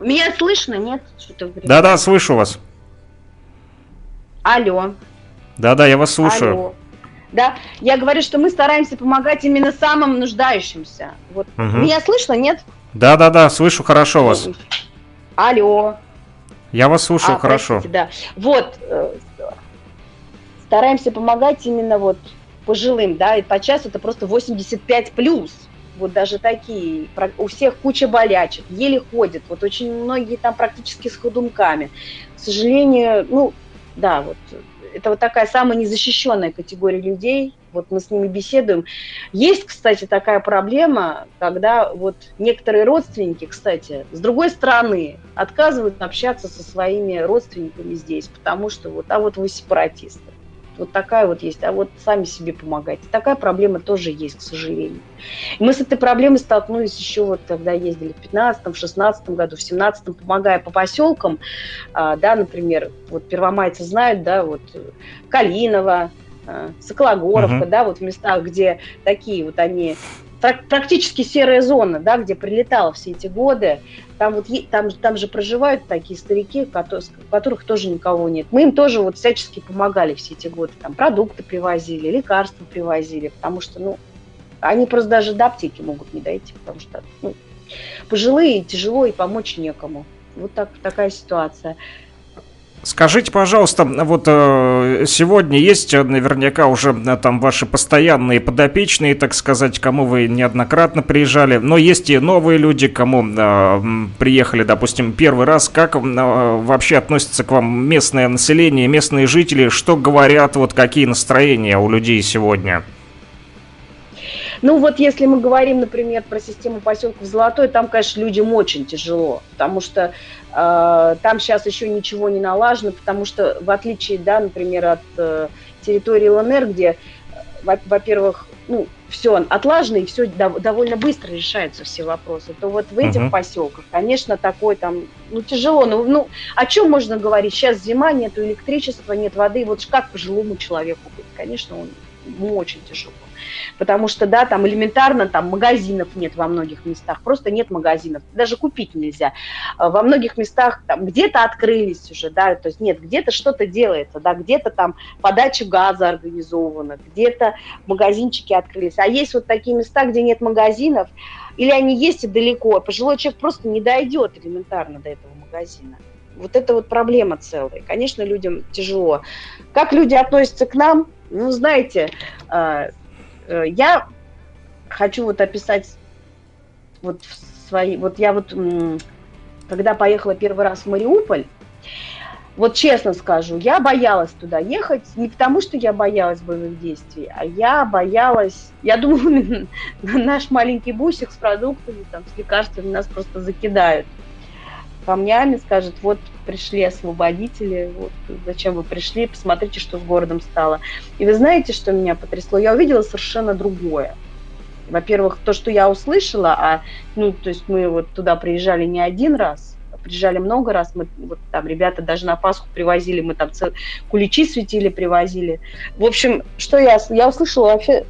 меня слышно, нет? Что-то
Да-да, слышу вас.
Алло.
Да-да, я вас слушаю. Алло.
Да, я говорю, что мы стараемся помогать именно самым нуждающимся. Вот. Угу. Меня слышно, нет?
Да-да-да, слышу хорошо вас.
Алло.
Я вас слушаю а, хорошо.
Простите, да. Вот, э, стараемся помогать именно вот пожилым, да, и по часу это просто 85 плюс вот даже такие, у всех куча болячек, еле ходят, вот очень многие там практически с ходунками. К сожалению, ну, да, вот это вот такая самая незащищенная категория людей, вот мы с ними беседуем. Есть, кстати, такая проблема, когда вот некоторые родственники, кстати, с другой стороны, отказывают общаться со своими родственниками здесь, потому что вот, а вот вы сепаратисты. Вот такая вот есть. А вот сами себе помогайте. Такая проблема тоже есть, к сожалению. мы с этой проблемой столкнулись еще вот, когда ездили в 15 в 16 году, в 17 помогая по поселкам, а, да, например, вот первомайцы знают, да, вот Калинова, а, Сокологоровка, uh-huh. да, вот в местах, где такие вот они практически серая зона, да, где прилетала все эти годы, там вот там, там же проживают такие старики, у которых тоже никого нет. Мы им тоже вот всячески помогали все эти годы. Там продукты привозили, лекарства привозили, потому что, ну, они просто даже до аптеки могут не дойти, потому что ну, пожилые, тяжело и помочь некому. Вот так, такая ситуация.
Скажите, пожалуйста, вот э, сегодня есть наверняка уже э, там ваши постоянные подопечные, так сказать, кому вы неоднократно приезжали, но есть и новые люди, кому э, приехали, допустим, первый раз. Как вообще относится к вам местное население, местные жители? Что говорят, вот какие настроения у людей сегодня?
Ну вот если мы говорим, например, про систему поселков Золотой, там, конечно, людям очень тяжело, потому что э, там сейчас еще ничего не налажено, потому что в отличие, да, например, от э, территории ЛНР, где, э, во-первых, ну, все отлажено и все дов- довольно быстро решаются все вопросы, то вот в этих uh-huh. поселках, конечно, такой там, ну, тяжело. Ну, ну, о чем можно говорить? Сейчас зима, нет электричества, нет воды. Вот как пожилому человеку быть? Конечно, он, ему очень тяжело потому что, да, там элементарно там магазинов нет во многих местах, просто нет магазинов, даже купить нельзя. А во многих местах там где-то открылись уже, да, то есть нет, где-то что-то делается, да, где-то там подача газа организована, где-то магазинчики открылись, а есть вот такие места, где нет магазинов, или они есть и далеко, пожилой человек просто не дойдет элементарно до этого магазина. Вот это вот проблема целая. Конечно, людям тяжело. Как люди относятся к нам? Ну, знаете, а, я хочу вот описать вот свои... Вот я вот, когда поехала первый раз в Мариуполь, вот честно скажу, я боялась туда ехать, не потому что я боялась боевых действий, а я боялась, я думала, наш маленький бусик с продуктами, там, с лекарствами нас просто закидают камнями, скажет, вот пришли освободители, вот зачем вы пришли, посмотрите, что с городом стало. И вы знаете, что меня потрясло? Я увидела совершенно другое. Во-первых, то, что я услышала, а, ну, то есть мы вот туда приезжали не один раз, а приезжали много раз, мы вот там ребята даже на Пасху привозили, мы там цел... куличи светили, привозили. В общем, что я, я услышала вообще,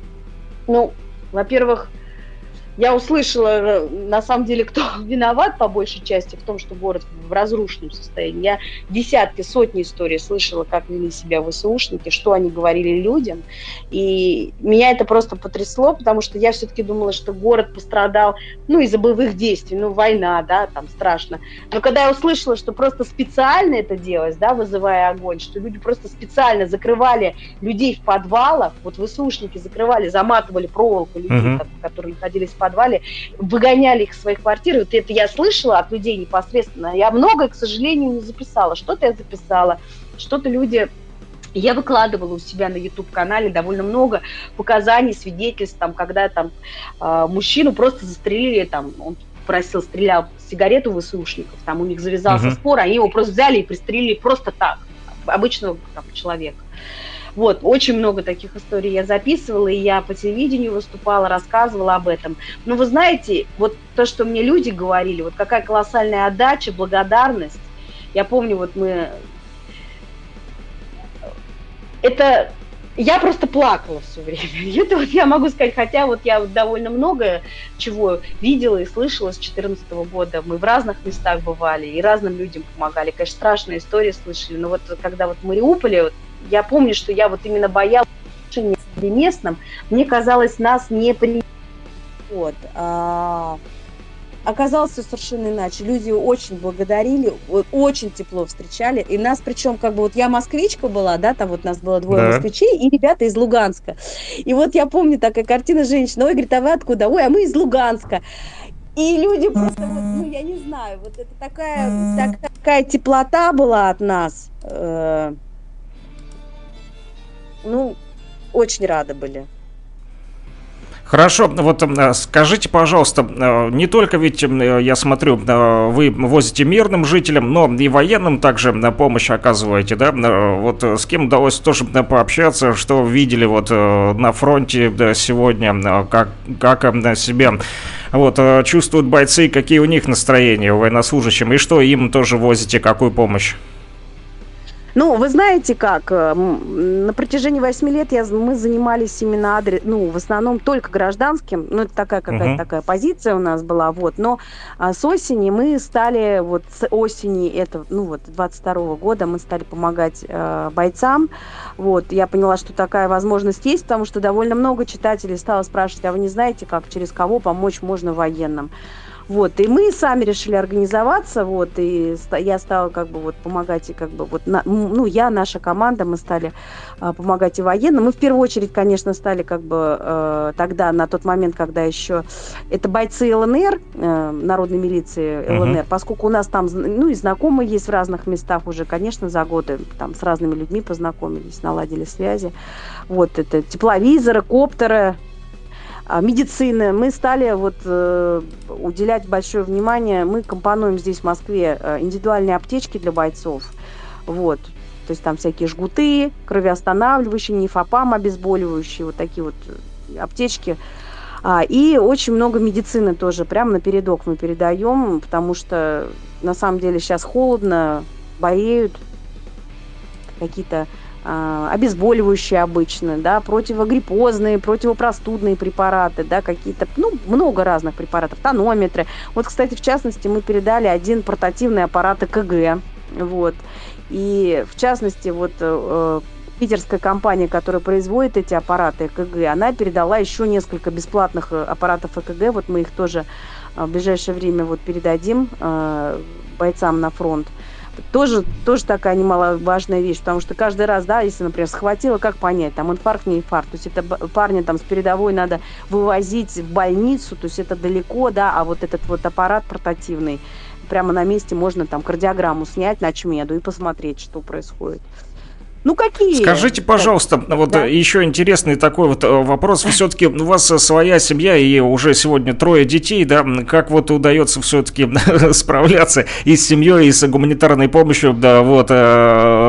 ну, во-первых, я услышала, э, на самом деле, кто виноват по большей части в том, что город в разрушенном состоянии. Я десятки, сотни историй слышала, как вели себя ВСУшники, что они говорили людям. И меня это просто потрясло, потому что я все-таки думала, что город пострадал, ну, из-за боевых действий, ну, война, да, там страшно. Но когда я услышала, что просто специально это делалось, да, вызывая огонь, что люди просто специально закрывали людей в подвалах, вот ВСУшники закрывали, заматывали проволоку людей,
Мгм.
которые находились в подвале, выгоняли их из своих квартир. Вот это я слышала от людей непосредственно. Я многое, к сожалению, не записала. Что-то я записала, что-то люди... Я выкладывала у себя на YouTube-канале довольно много показаний, свидетельств, там, когда там э, мужчину просто застрелили, там, он просил, стрелял сигарету ВСУшников, там у них завязался
Мгм.
спор, они его просто взяли и пристрелили просто так, обычного там, человека. Вот, очень много таких историй я записывала, и я по телевидению выступала, рассказывала об этом. Но вы знаете, вот то, что мне люди говорили, вот какая колоссальная отдача, благодарность. Я помню, вот мы... Это... Я просто плакала все время. Это вот я могу сказать, хотя вот я довольно много чего видела и слышала с 2014 года. Мы в разных местах бывали и разным людям помогали. Конечно, страшные истории слышали, но вот когда вот в Мариуполе, вот, я помню, что я вот именно боялась местным, мне казалось, нас не при... Вот. А, оказалось все совершенно иначе. Люди очень благодарили, очень тепло встречали. И нас, причем, как бы, вот я москвичка была, да, там вот нас было двое
Да.
москвичей и ребята из Луганска. И вот я помню такая картина женщины, ой, говорит, а вы откуда? Ой, а мы из Луганска. И люди просто, вот, ну, я не знаю, вот это такая, так- такая теплота была от нас. Э, ну, очень рады были.
Хорошо, вот э, скажите, пожалуйста, э, не только ведь, э, я смотрю, вы возите мирным жителям, но и военным также помощь оказываете, да? Вот с кем удалось тоже пообщаться, что видели вот на фронте сегодня, как, как себя вот, чувствуют бойцы, какие у них настроения военнослужащим, и что им тоже возите, какую помощь?
Ну, вы знаете как, э, на протяжении восьми лет я, мы занимались именно адрес, ну, в основном только гражданским, ну, это такая какая-то
Мгм.
такая позиция у нас была, вот, но а, с осени мы стали, вот, с осени этого, ну, вот, 22 года мы стали помогать э, бойцам, вот, я поняла, что такая возможность есть, потому что довольно много читателей стало спрашивать, а вы не знаете, как, через кого помочь можно военным? Вот, и мы сами решили организоваться, вот, и я стала как бы вот помогать, и как бы вот, на- ну, я, наша команда, мы стали а, помогать и военным. Мы в первую очередь, конечно, стали как бы э, тогда, на тот момент, когда еще это бойцы ЛНР, э, народной милиции ЛНР,
Мгм.
поскольку у нас там, ну, и знакомые есть в разных местах уже, конечно, за годы там с разными людьми познакомились, наладили связи. Вот, это тепловизоры, коптеры, медицины. Мы стали вот э, уделять большое внимание. Мы компонуем здесь, в Москве, э, индивидуальные аптечки для бойцов. Вот. То есть там всякие жгуты, кровоостанавливающие, нефопам обезболивающие, вот такие вот э, аптечки. А, и очень много медицины тоже, прямо на передок мы передаем, потому что на самом деле сейчас холодно, болеют какие-то а, обезболивающие обычно, да, противогриппозные, противопростудные препараты, да, какие-то, ну, много разных препаратов, тонометры. Вот, кстати, в частности, мы передали один портативный аппарат ЭКГ, вот, и в частности, вот э, питерская компания, которая производит эти аппараты ЭКГ, она передала еще несколько бесплатных э, аппаратов ЭКГ, вот мы их тоже э, в ближайшее время вот передадим э, бойцам на фронт тоже, тоже такая немаловажная вещь, потому что каждый раз, да, если, например, схватило, как понять, там инфаркт, не инфаркт, то есть это парня там с передовой надо вывозить в больницу, то есть это далеко, да, а вот этот вот аппарат портативный, прямо на месте можно там кардиограмму снять на чмеду и посмотреть, что происходит. Ну, какие?
Скажите, пожалуйста, вот
Да.
э, еще интересный такой вот э, вопрос. Все-таки у вас э, своя семья и уже сегодня трое детей, да? Как вот удается все-таки справляться и с семьей, и с гуманитарной помощью, да, вот,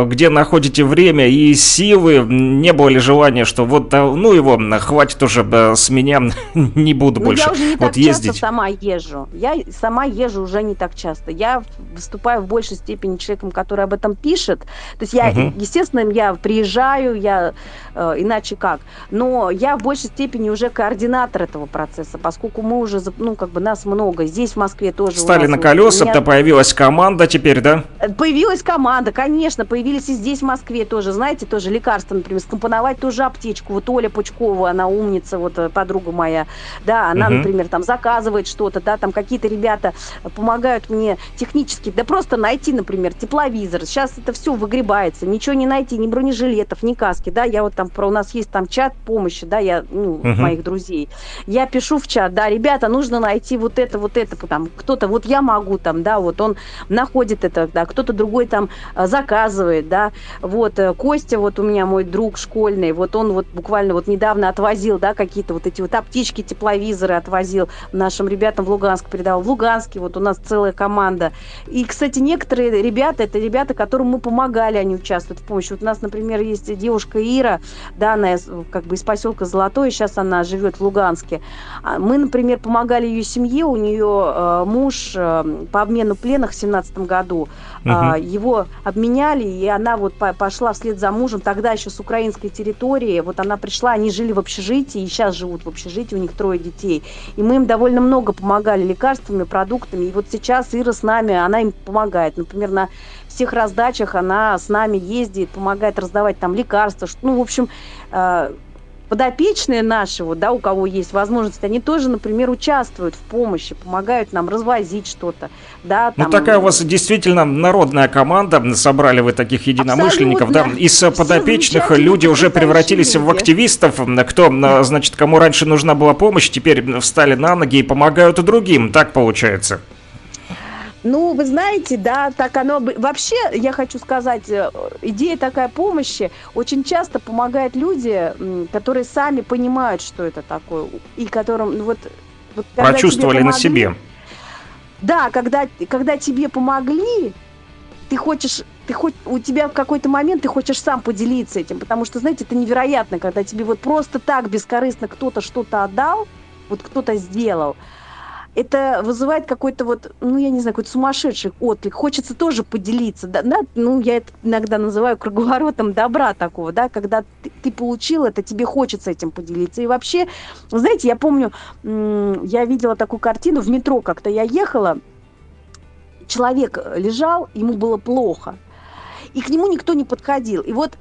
где находите время и силы? Не было ли желания, что вот, ну его, хватит уже да, с меня, не буду
Ну,
больше
я уже не
вот
так
ездить?
часто сама езжу. Я сама езжу уже не так часто. Я выступаю в большей степени человеком, который об этом пишет. То есть я, естественно, я приезжаю, я э, иначе как. Но я в большей степени уже координатор этого процесса, поскольку мы уже, ну, как бы нас много. Здесь, в Москве, тоже
Стали на колеса, появилась команда теперь, да?
Э, появилась команда, конечно, появились и здесь, в Москве тоже, знаете, тоже лекарства, например, скомпоновать тоже аптечку. Вот Оля Пучкова, она умница, вот э, подруга моя, да, она, угу. например, там заказывает что-то, да, там какие-то ребята помогают мне технически, да просто найти, например, тепловизор. Сейчас это все выгребается, ничего не найти, ни бронежилетов, ни каски, да, я вот там, про у нас есть там чат помощи, да, я, ну, угу. моих друзей. Я пишу в чат, да, ребята, нужно найти вот это, вот это, там, кто-то, вот я могу там, да, вот он находит это, да, кто-то другой там э, заказывает, да, вот, э, Костя, вот у меня мой друг школьный, вот он вот буквально вот недавно отвозил, да, какие-то вот эти вот аптечки, тепловизоры отвозил нашим ребятам в Луганск, передал. В Луганске вот у нас целая команда. И, кстати, некоторые ребята, это ребята, которым мы помогали, они участвуют в помощи. Вот нас, например, есть девушка Ира, да, она как бы из поселка Золотой, сейчас она живет в Луганске. А мы, например, помогали ее семье, у нее э, муж э, по обмену пленных в 17 году, угу. его обменяли, и она вот по пошла вслед за мужем, тогда еще с украинской территории, вот она пришла, они жили в общежитии, и сейчас живут в общежитии, у них трое детей. И мы им довольно много помогали лекарствами, продуктами, и вот сейчас Ира с нами, она им помогает. Например, на всех раздачах она с нами ездит, помогает раздавать там лекарства. Ну, в общем, э, подопечные наши, вот, да, у кого есть возможность, они тоже, например, участвуют в помощи, помогают нам развозить что-то. Да,
ну, там... Ну, такая у вас действительно народная команда, собрали вы таких единомышленников, Абсолютно. да, из подопечных люди уже превратились люди. в активистов, кто, значит, кому раньше нужна была помощь, теперь встали на ноги и помогают другим, так получается?
Ну, вы знаете, да, так оно... Вообще, я хочу сказать, э, идея такая помощи очень часто помогает люди, которые сами понимают, что это такое, и которым... Ну, вот,
вот, Прочувствовали помогли, на себе.
Да, когда, когда тебе помогли, ты хочешь ты хоть у тебя в какой-то момент ты хочешь сам поделиться этим, потому что, знаете, это невероятно, когда тебе вот просто так бескорыстно кто-то что-то отдал, вот кто-то сделал, это вызывает какой-то вот, ну, я не знаю, какой-то сумасшедший отклик. Хочется тоже поделиться. Да, да? Ну, я это иногда называю круговоротом добра такого, да, когда ты, ты получил это, тебе хочется этим поделиться. И вообще, знаете, я помню, я видела такую картину в метро, как-то я ехала, человек лежал, ему было плохо, и к нему никто не подходил. И вот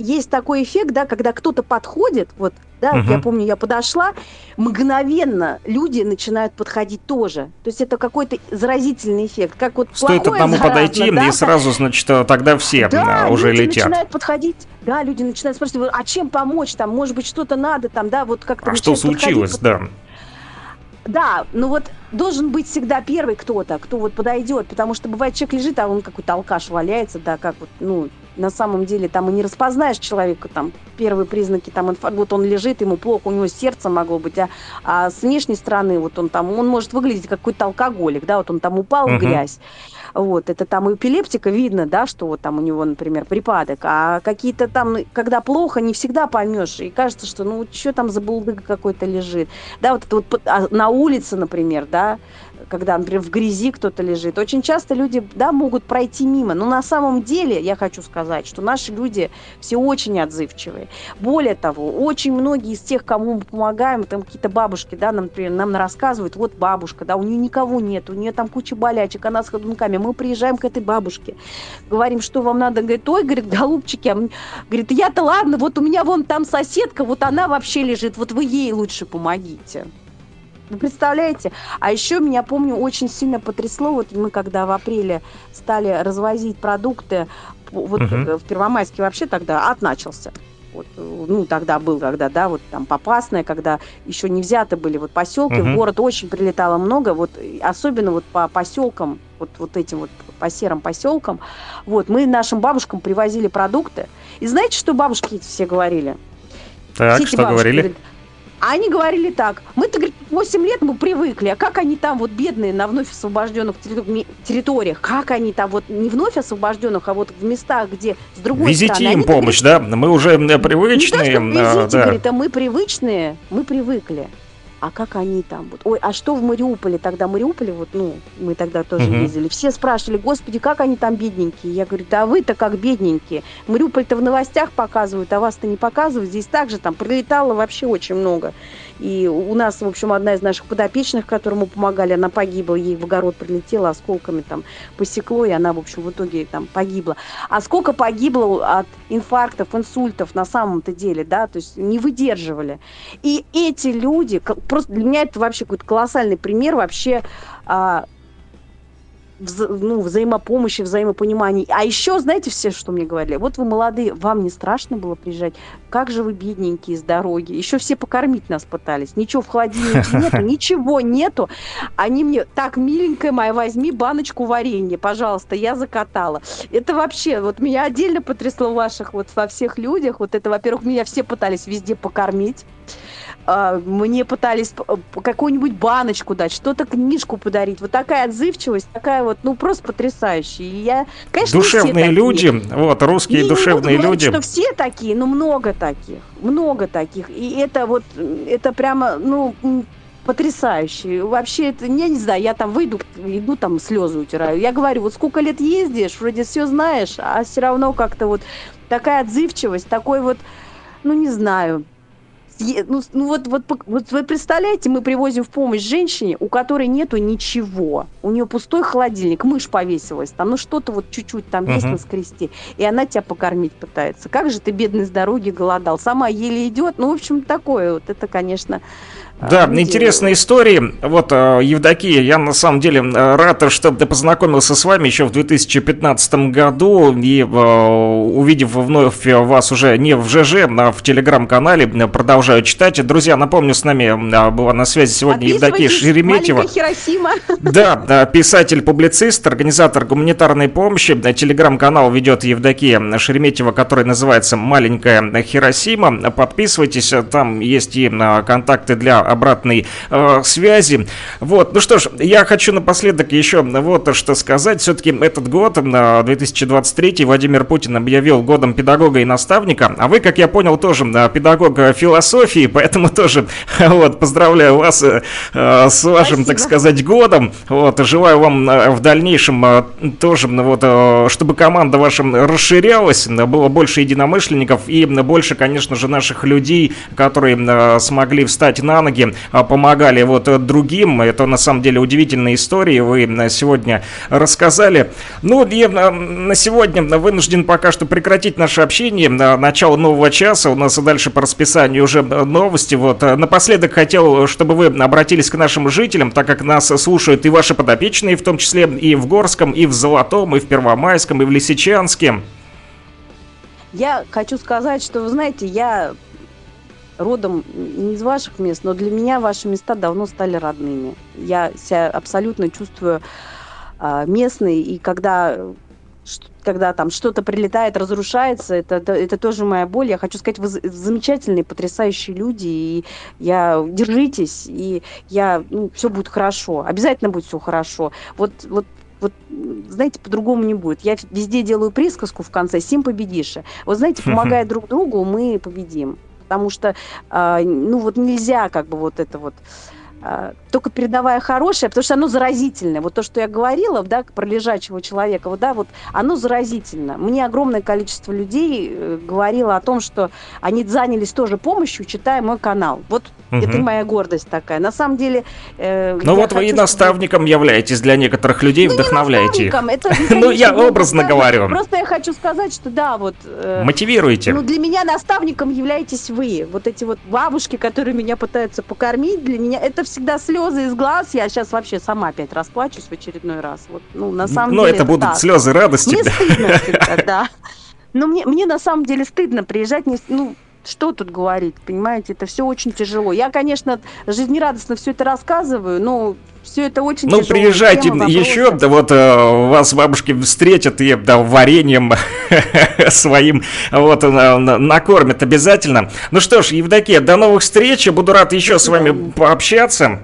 есть такой эффект, да, когда кто-то подходит, вот, да, угу. я помню, я подошла, мгновенно люди начинают подходить тоже. То есть это какой-то заразительный эффект, как вот
Стоит одному заразно, подойти, да? и сразу, значит, тогда все да, уже
люди
летят.
начинают подходить, да, люди начинают спрашивать, а чем помочь, там, может быть, что-то надо, там, да, вот как-то...
А что случилось, подходить, да?
Да, ну вот должен быть всегда первый кто-то, кто вот подойдет, потому что бывает человек лежит, а он какой-то алкаш валяется, да, как вот, ну, на самом деле там и не распознаешь человека, там, первые признаки, там, инфар... вот он лежит, ему плохо, у него сердце могло быть, а, а с внешней стороны вот он там, он может выглядеть как какой-то алкоголик, да, вот он там упал uh-huh. в грязь, вот, это там эпилептика видно, да, что вот там у него, например, припадок, а какие-то там, когда плохо, не всегда поймешь, и кажется, что, ну, что там за булдыга какой-то лежит, да, вот это вот а, на улице, например, да, когда, например, в грязи кто-то лежит. Очень часто люди, да, могут пройти мимо. Но на самом деле, я хочу сказать, что наши люди все очень отзывчивые. Более того, очень многие из тех, кому мы помогаем, там какие-то бабушки, да, нам, например, нам рассказывают, вот бабушка, да, у нее никого нет, у нее там куча болячек, она с ходунками. Мы приезжаем к этой бабушке, говорим, что вам надо, говорит, ой, говорит, голубчики, а говорит, я-то ладно, вот у меня вон там соседка, вот она вообще лежит, вот вы ей лучше помогите. Вы представляете? А еще меня, помню, очень сильно потрясло, вот мы когда в апреле стали развозить продукты, вот угу. в Первомайске вообще тогда ад начался. Вот, ну, тогда был, когда, да, вот там Попасная, когда еще не взяты были вот поселки, угу. в город очень прилетало много, вот особенно вот по поселкам, вот, вот этим вот по серым поселкам, вот, мы нашим бабушкам привозили продукты, и знаете, что бабушки все говорили?
Так, все что говорили? Говорят,
они говорили так, мы-то, 8 лет мы привыкли, а как они там вот бедные на вновь освобожденных территориях, как они там вот не вновь освобожденных, а вот в местах, где с другой
везите
стороны.
Везите им помощь, говорят, да? Мы уже привычные. Не
то, везите, да. говорит, а мы привычные, мы привыкли. а как они там вот, ой, а что в Мариуполе тогда, Мариуполе, вот, ну, мы тогда тоже
Мгм.
ездили, все спрашивали, господи, как они там бедненькие, я говорю, да вы-то как бедненькие, Мариуполь-то в новостях показывают, а вас-то не показывают, здесь также там прилетало вообще очень много, и у нас, в общем, одна из наших подопечных, которому помогали, она погибла, ей в огород прилетела, осколками там посекло, и она, в общем, в итоге там погибла. А сколько погибло от инфарктов, инсультов на самом-то деле, да, то есть не выдерживали. И эти люди, просто для меня это вообще какой-то колоссальный пример вообще а, вза- ну, взаимопомощи, взаимопонимания. А еще, знаете, все, что мне говорили? Вот вы молодые, вам не страшно было приезжать? Как же вы бедненькие с дороги? Еще все покормить нас пытались. Ничего в холодильнике нету, ничего нету. Они мне, так, миленькая моя, возьми баночку варенья, пожалуйста, я закатала. Это вообще, вот меня отдельно потрясло в ваших, вот во всех людях. Вот это, во-первых, меня все пытались везде покормить. А, Мне пытались какую-нибудь баночку дать, что-то книжку подарить. Вот такая отзывчивость, такая вот, ну, просто потрясающая. И я, конечно, не
Душевные люди, вот, русские
Не- не буду
душевные
говорить,
люди.
что все такие, но много таких, много таких. И это вот, это прямо, ну, потрясающе. Вообще, это, я не знаю, я там выйду, иду там слезы утираю. Я говорю, вот сколько лет ездишь, вроде все знаешь, а все равно как-то вот такая отзывчивость, такой вот, ну, не знаю, Ну, ну вот, вот, вот вы представляете, мы привозим в помощь женщине, у которой нету ничего. У нее пустой холодильник, мышь повесилась там, ну что-то вот чуть-чуть там есть
Мгм.
на скресте, и она тебя покормить пытается. Как же ты, бедный, с дороги голодал? Сама еле идет. Ну, в общем, такое вот, это, конечно...
Да,
а, люди-
интересные истории. Вот, э, Евдокия, я на самом деле э, рад, что ты познакомился с вами еще в 2015 году и э, увидев вновь вас уже не в ЖЖ, а в телеграм-канале, продолжаю читать. Друзья, напомню, с нами была на связи сегодня Евдокия Шереметьева.
Хиросима.
Да, писатель-публицист, организатор гуманитарной помощи. Телеграм-канал ведет Евдокия Шереметьева, который называется «Маленькая Хиросима». Подписывайтесь, там есть и а, контакты для обратной э, связи. Вот, ну что ж, я хочу напоследок еще вот что сказать. Все-таки этот год, э, 2023, Владимир Путин объявил годом педагога и наставника. А вы, как я понял, тоже э, педагог э, философии, поэтому тоже вот поздравляю вас э, э, с вашим, так
Спасибо.
сказать, годом. Вот, желаю вам э, в дальнейшем э, тоже, вот, э, чтобы команда ваша расширялась, э, было больше единомышленников и э, больше, конечно же, наших людей, которые э, смогли встать на ноги, э, помогали вот э, другим. Это на самом деле удивительные истории вы э, сегодня рассказали. Ну, и э, на сегодня вынужден пока что прекратить наше общение. На начало нового часа у нас и дальше по расписанию уже новости. Вот напоследок хотел, чтобы вы обратились к нашим жителям, так как нас слушают и ваши подопечные, в том числе и в Горском, и в Золотом, и в Первомайском, и в Лисичанске.
Я хочу сказать, что, вы знаете, я родом не из ваших мест, но для меня ваши места давно стали родными. Я себя абсолютно чувствую а, местной, и когда когда там что-то прилетает, разрушается, это, это, это тоже моя боль. Я хочу сказать, вы за- замечательные, потрясающие люди, и я держитесь, и я, ну, все будет хорошо, обязательно будет все хорошо. Вот, вот вот, знаете, по-другому не будет. Я везде делаю присказку в конце «Сим победишь». Вот, знаете, помогая друг другу, мы победим. Потому что, а, ну, вот нельзя как бы вот это вот а, только передавая хорошее, потому что оно заразительное. Вот то, что я говорила, да, про лежачего человека, вот, да, вот оно заразительно. Мне огромное количество людей э, говорило о том, что они занялись тоже помощью, читая мой канал. Вот это
Мгм.
моя гордость такая. На самом деле... э,
Ну вот вы и
хочу, чтобы-
наставником являетесь для некоторых людей,
Ну,
вдохновляете их.
наставником, это,
Ну, я образно говорю.
Просто я хочу сказать, что да, вот... э,
Мотивируйте.
ну, для меня наставником являетесь вы. Вот эти вот бабушки, которые меня пытаются покормить, для меня это всегда слезы из глаз. Я сейчас вообще сама опять расплачусь в очередной раз. Вот, ну, на самом
Но
деле
это будут
так.
слезы радости.
Мне стыдно всегда, да. Но мне, мне на самом деле стыдно приезжать, не, ну, что тут говорить, понимаете, это все очень тяжело. Я, конечно, жизнерадостно все это рассказываю, но все это очень
Ну, приезжайте
вопросы.
еще, да вот э, вас бабушки встретят и да, вареньем своим вот на- на- накормят обязательно. Ну что ж, Евдокия, до новых встреч, буду рад еще с вами пообщаться.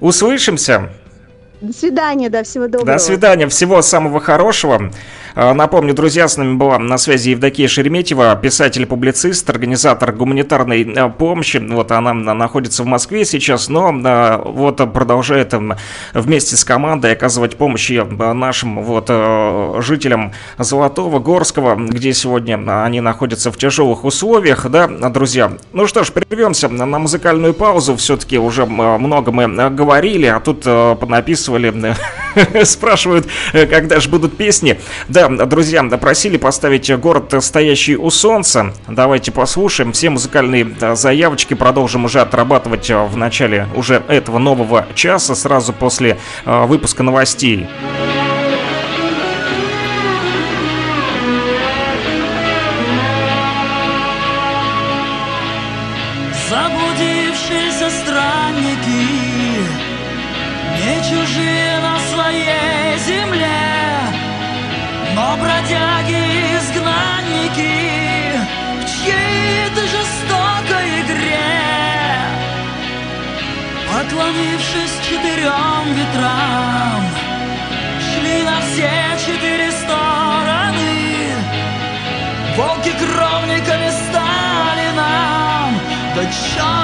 Услышимся.
До свидания, да, всего доброго.
До свидания, всего самого хорошего. А, Напомню, друзья, с нами была на связи Евдокия Шереметьева, писатель-публицист, организатор гуманитарной э, помощи. Вот она на- находится в Москве сейчас, но э, вот продолжает вместе с командой оказывать помощь э, нашим вот э, жителям Золотого, Горского, где сегодня они находятся в тяжелых условиях, да, друзья. Ну что ж, прервемся на музыкальную паузу. Все-таки уже много мы э, говорили, а тут э, понаписывали, э, спрашивают, э, когда же будут песни. Да, друзья, просили поставить город, стоящий у солнца. Давайте послушаем. Все музыкальные э, заявочки продолжим уже отрабатывать э, в начале уже этого нового часа, сразу после э, выпуска новостей.
Поклонившись четырем ветрам Шли на все четыре стороны. Волки кровниками стали нам, да черные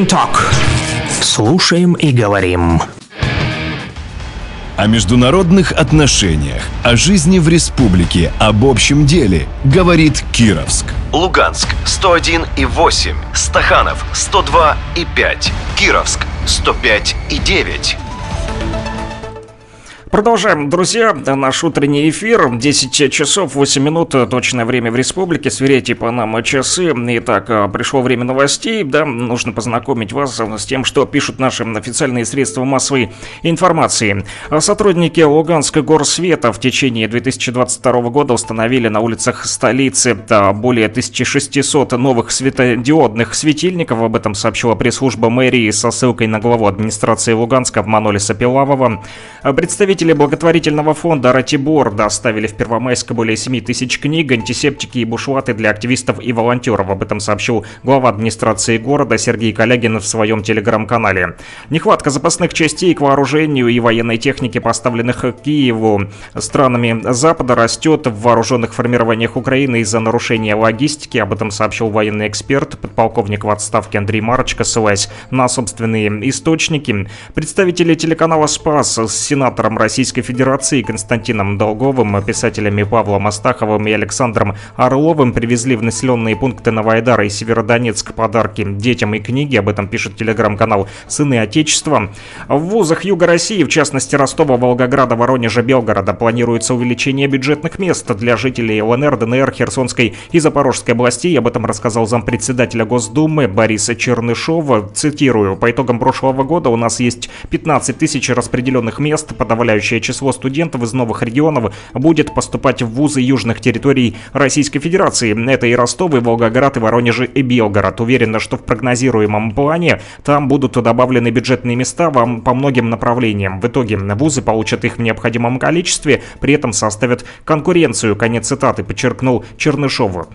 and Talk. Слушаем и говорим.
О международных отношениях, о жизни в республике, об общем деле говорит Кировск.
Луганск 101 и 8, Стаханов 102 и 5, Кировск 105 и 9.
Продолжаем, друзья, наш утренний эфир. 10 часов 8 минут, точное время в республике. Сверяйте по нам часы. Итак, пришло время новостей. Да, нужно познакомить вас с тем, что пишут наши официальные средства массовой информации. Сотрудники Луганска горсвета в течение 2022 года установили на улицах столицы более 1600 новых светодиодных светильников. Об этом сообщила пресс-служба мэрии со ссылкой на главу администрации Луганска Манолиса Пилавова. Представитель Представители благотворительного фонда «Ратибор» доставили в Первомайск более 7 тысяч книг, антисептики и бушлаты для активистов и волонтеров. Об этом сообщил глава администрации города Сергей Калягин в своем телеграм-канале. Нехватка запасных частей к вооружению и военной техники, поставленных Киеву странами Запада, растет в вооруженных формированиях Украины из-за нарушения логистики. Об этом сообщил военный эксперт, подполковник в отставке Андрей Марочка, ссылаясь на собственные источники. Представители телеканала «Спас» с сенатором России Российской Федерации Константином Долговым, писателями Павлом Астаховым и Александром Орловым привезли в населенные пункты Новоайдара и Северодонецк подарки детям и книги. Об этом пишет телеграм-канал «Сыны Отечества». В вузах Юга России, в частности Ростова, Волгограда, Воронежа, Белгорода, планируется увеличение бюджетных мест для жителей ЛНР, ДНР, Херсонской и Запорожской областей. Об этом рассказал зампредседателя Госдумы Бориса Чернышова. Цитирую. «По итогам прошлого года у нас есть 15 тысяч распределенных мест, подавляющих подавляющее число студентов из новых регионов будет поступать в вузы южных территорий Российской Федерации. Это и Ростов, и Волгоград, и Воронеж, и Белгород. Уверена, что в прогнозируемом плане там будут добавлены бюджетные места вам по многим направлениям. В итоге вузы получат их в необходимом количестве, при этом составят конкуренцию. Конец цитаты, подчеркнул Чернышов.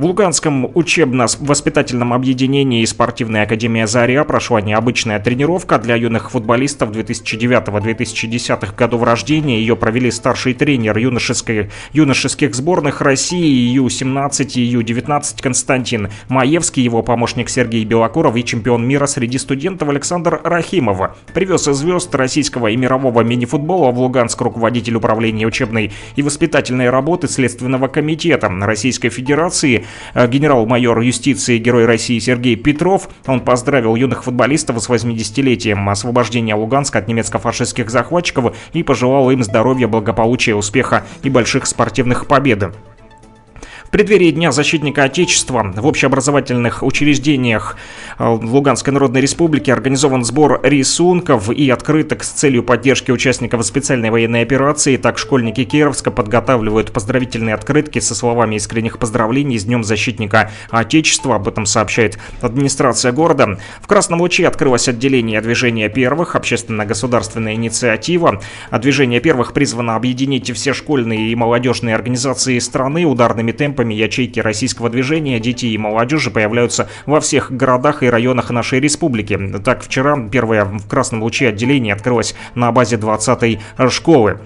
В Луганском учебно-воспитательном объединении «Спортивная академия «Заря» прошла необычная тренировка для юных футболистов 2009-2010 годов рождения. Ее провели старший тренер юношеской, юношеских сборных России Ю-17 и Ю-19 Константин Маевский, его помощник Сергей Белокуров и чемпион мира среди студентов Александр Рахимов. Привез звезд российского и мирового мини-футбола в Луганск руководитель управления учебной и воспитательной работы Следственного комитета Российской Федерации генерал-майор юстиции Герой России Сергей Петров. Он поздравил юных футболистов с 80-летием освобождения Луганска от немецко-фашистских захватчиков и пожелал им здоровья, благополучия, успеха и больших спортивных побед. В преддверии Дня защитника Отечества в общеобразовательных учреждениях э, Луганской Народной Республики организован сбор рисунков и открыток с целью поддержки участников специальной военной операции. Так школьники Кировска подготавливают поздравительные открытки со словами искренних поздравлений с Днем защитника Отечества. Об этом сообщает администрация города. В Красном Луче открылось отделение движения первых, общественно-государственная инициатива. А движение первых призвано объединить все школьные и молодежные организации страны ударными темпами темпами ячейки российского движения детей и молодежи появляются во всех городах и районах нашей республики. Так, вчера первое в Красном Луче отделение открылось на базе 20-й школы.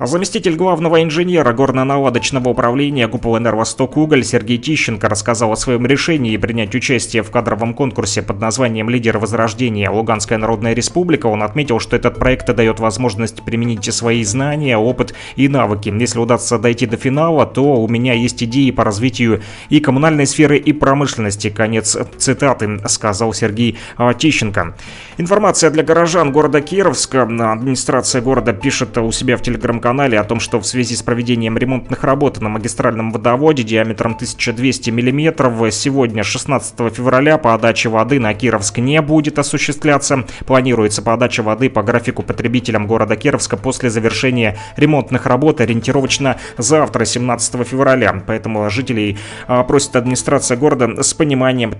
Заместитель главного инженера горно-наладочного управления ГУП «Энервосток Уголь» Сергей Тищенко рассказал о своем решении принять участие в кадровом конкурсе под названием «Лидер Возрождения. Луганская Народная Республика». Он отметил, что этот проект дает возможность применить свои знания, опыт и навыки. Если удастся дойти до финала, то у меня есть идеи по развитию и коммунальной сферы, и промышленности. Конец цитаты, сказал Сергей Тищенко. Информация для горожан города Кировска. Администрация города пишет у себя в телеграм телеграм-канале о том, что в связи с проведением ремонтных работ на магистральном водоводе диаметром 1200 мм сегодня, 16 февраля, подача воды на Кировск не будет осуществляться. Планируется подача воды по графику потребителям города Кировска после завершения ремонтных работ ориентировочно завтра, 17 февраля. Поэтому жителей а, просит администрация города с пониманием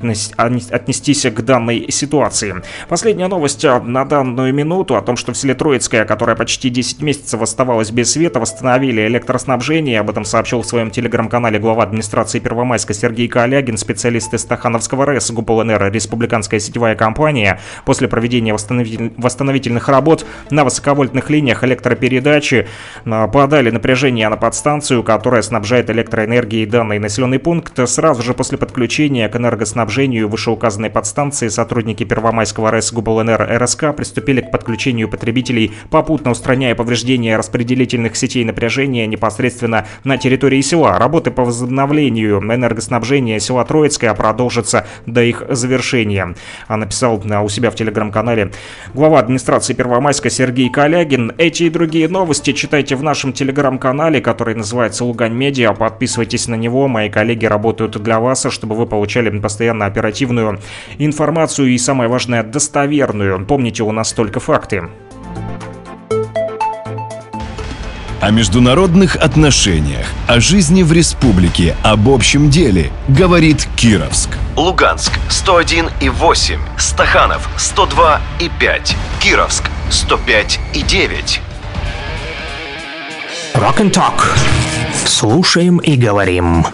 отнестись к данной ситуации. Последняя новость а, на данную минуту о том, что в селе Троицкое, которое почти 10 месяцев оставалось без света, восстановили электроснабжение. Об этом сообщил в своем телеграм-канале глава администрации Первомайска Сергей Калягин, специалист из Стахановского РЭС ГУПЛНР, республиканская сетевая компания. После проведения восстановительных работ на высоковольтных линиях электропередачи а, подали напряжение на подстанцию, которая снабжает электроэнергией данный населенный пункт. Сразу же после подключения к энергоснабжению вышеуказанной подстанции сотрудники Первомайского РЭС ГУБЛНР РСК приступили к подключению потребителей, попутно устраняя повреждения распределительных сетей напряжения непосредственно на территории села. Работы по возобновлению энергоснабжения села Троицкое продолжатся до их завершения. А написал у себя в телеграм-канале глава администрации Первомайска Сергей Калягин. Эти и другие новости читайте в нашем телеграм-канале, который называется Лугань Медиа. Подписывайтесь на него. Мои коллеги работают для вас, чтобы вы получали постоянно оперативную информацию и, самое важное, достоверную. Помните, у нас только факты.
О международных отношениях, о жизни в республике, об общем деле, говорит Кировск.
Луганск 101 и 8, Стаханов 102 и 5, Кировск 105 и 9.
Rock and Talk. Слушаем и говорим.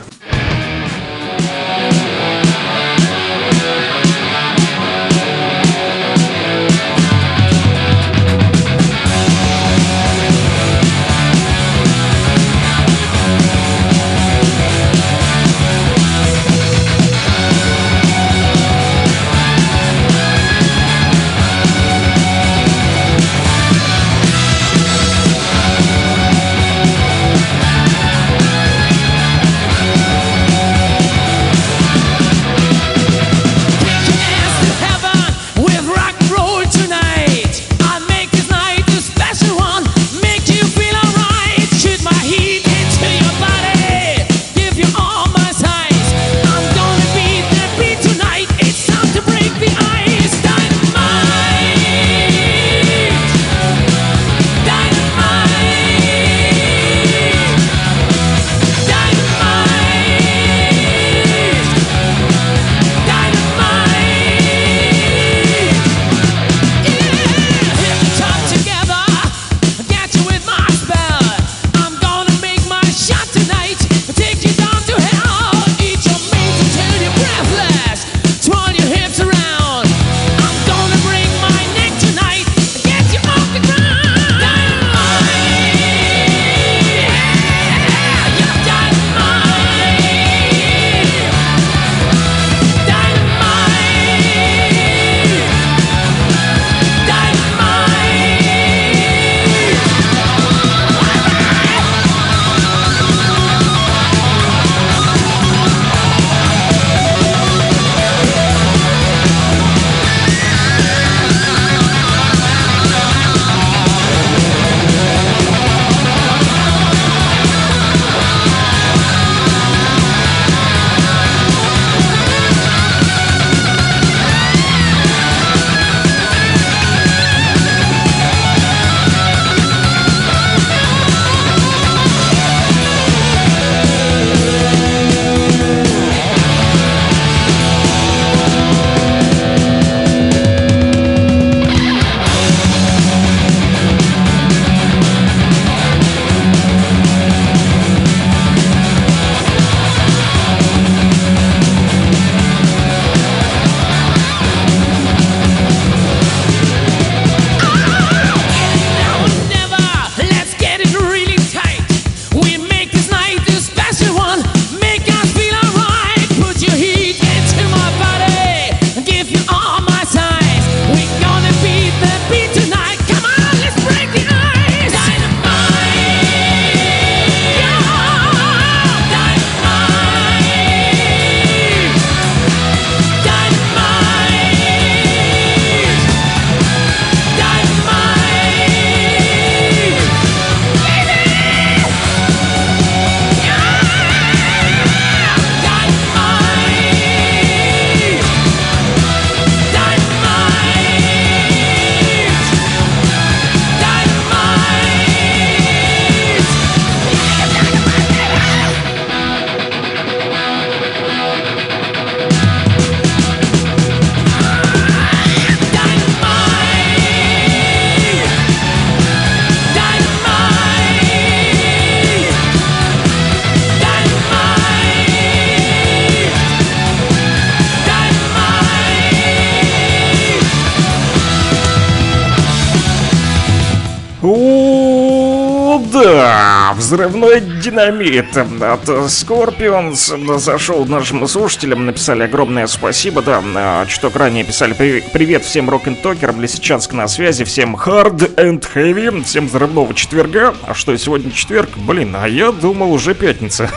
Взрывной динамит от Scorpions зашел нашим слушателям, написали огромное спасибо, да, чуток ранее писали привет всем рок-н-токерам, Лисичанск на связи, всем hard and heavy, всем взрывного четверга, а что, сегодня четверг? Блин, а я думал уже пятница.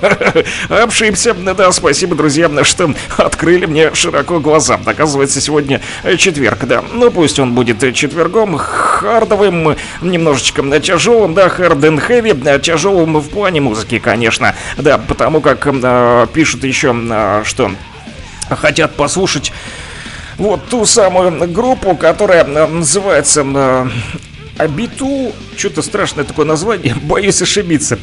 Обшибся. Да, спасибо, друзья, что открыли мне широко глаза. Оказывается, сегодня четверг, да. Ну, пусть он будет четвергом, хардовым, немножечко тяжелым, да, hard and heavy, тяжелым в плане музыки, конечно. Да, потому как э, пишут еще, э, что хотят послушать вот ту самую группу, которая называется э, Абиту, что-то страшное такое название, боюсь ошибиться.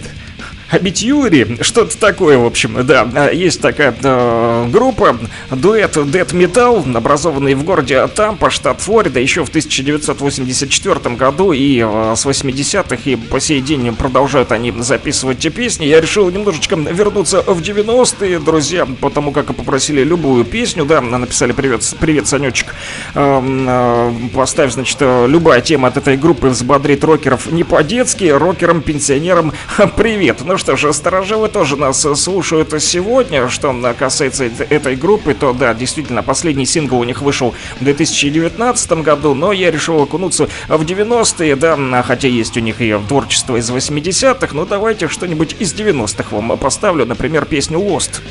Абитюри, что-то такое, в общем, да. Есть такая э, группа, дуэт Dead Metal, образованный в городе Тампа, штат Флорида, еще в 1984 году, и э, с 80-х, и по сей день продолжают они записывать те песни. Я решил немножечко вернуться в 90-е, друзья, потому как попросили любую песню, да, написали привет, привет, Санечек, э, э, поставь, значит, любая тема от этой группы взбодрит рокеров не по-детски, рокерам-пенсионерам привет. Ну что ж, старожилы тоже нас слушают сегодня. Что касается этой группы, то да, действительно, последний сингл у них вышел в 2019 году, но я решил окунуться в 90-е, да, хотя есть у них и творчество из 80-х, но давайте что-нибудь из 90-х вам поставлю, например, песню Lost.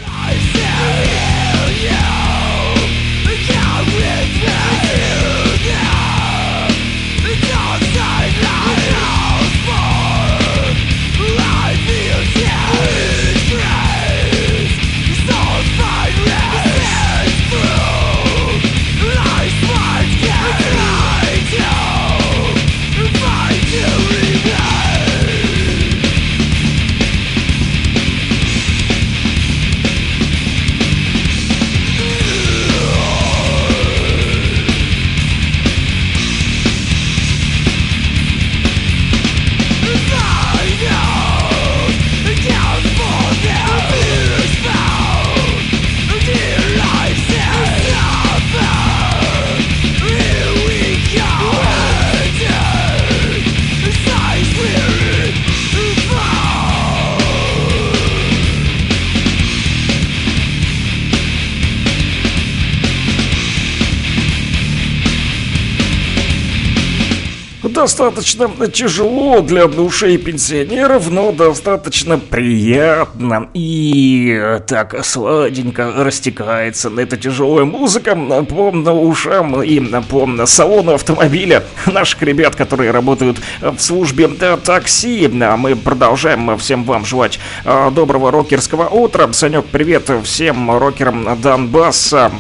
Достаточно тяжело для ушей пенсионеров, но достаточно приятно. И так сладенько растекается на эта тяжелая музыка по ушам и по салону автомобиля наших ребят, которые работают в службе такси. Мы продолжаем всем вам желать а, доброго рокерского утра. Санек, привет всем рокерам Донбасса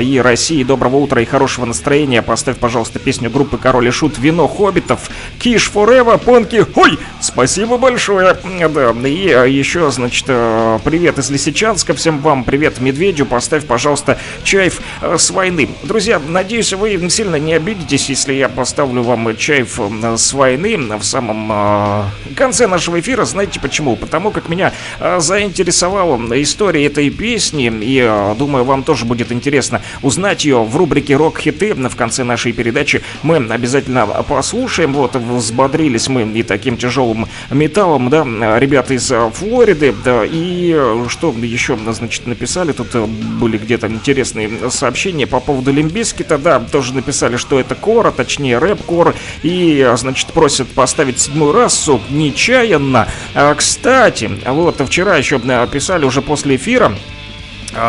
и России. Доброго утра и хорошего настроения. Поставь, пожалуйста, песню группы Король и Шут «Вино Хоббит» Хоббитов. Киш Форева, Понки, ой, спасибо большое. Да, и а, еще, значит, э, привет из Лисичанска, всем вам привет Медведю, поставь, пожалуйста, чайф э, с войны. Друзья, надеюсь, вы сильно не обидитесь, если я поставлю вам чайф э, с войны в самом конце нашего эфира. Знаете почему? Потому как меня заинтересовала история этой песни, и думаю, вам тоже будет интересно узнать ее в рубрике «Рок-хиты» в конце нашей передачи. Мы обязательно послушаем послушаем. Вот, взбодрились мы и таким тяжелым металлом, да, ребята из э, Флориды, да, и э, что еще, значит, написали, тут э, были где-то интересные сообщения по поводу Лимбискита, да, тоже написали, что это кор, а точнее рэп-кор, и, значит, просят поставить седьмую расу нечаянно. А, кстати, вот, вчера еще писали уже после эфира,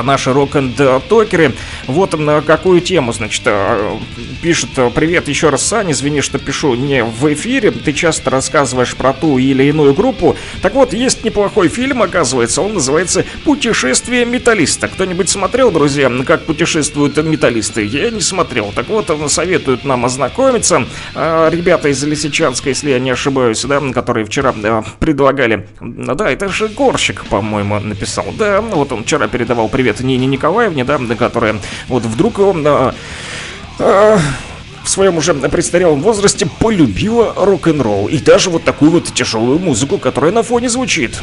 наши рок-энд-токеры. Вот на какую тему, значит, а, пишет «Привет еще раз, Саня, извини, что пишу не в эфире, ты часто рассказываешь про ту или иную группу. Так вот, есть неплохой фильм, оказывается, он называется «Путешествие металлиста». Кто-нибудь смотрел, друзья, как путешествуют металлисты? Я не смотрел. Так вот, советуют нам ознакомиться. А, ребята из Лисичанска, если я не ошибаюсь, да, которые вчера предлагали... Да, это же Горщик, по-моему, написал. Да, вот он вчера передавал привет Нине Николаевне, да, которая вот вдруг э, э, в своем уже престарелом возрасте полюбила рок-н-ролл. И даже вот такую вот тяжелую музыку, которая на фоне звучит.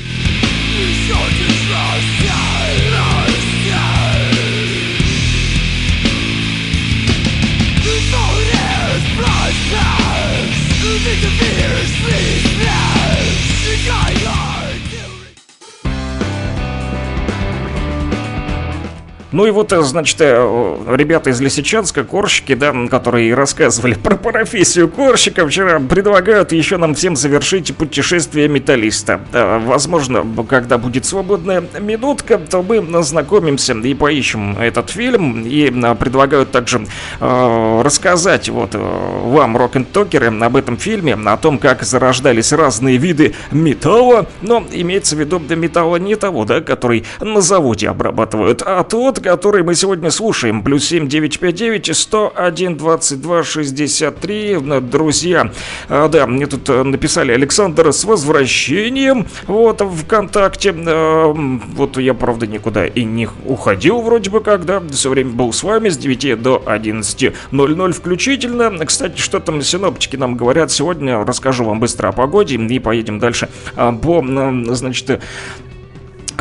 Ну и вот, э, значит, э, ребята из Лисичанска, корщики, да, которые рассказывали про профессию корщика, вчера предлагают еще нам всем завершить путешествие металлиста. Возможно, когда будет свободная минутка, то мы ознакомимся и поищем этот фильм. И предлагают также э, рассказать вот вам, рок-н-токеры, об этом фильме, о том, как зарождались разные виды металла, но имеется в виду металла не того, да, который на заводе обрабатывают, а тот, который мы сегодня слушаем. Плюс 7 959 101 22 63. Друзья, а, да, мне тут э, написали Александр с возвращением. Вот ВКонтакте. А, вот я, правда, никуда и не уходил вроде бы как, да. Все время был с вами с 9 до 11.00 включительно. Кстати, что там синоптики нам говорят сегодня, расскажу вам быстро о погоде и поедем дальше а, по, значит,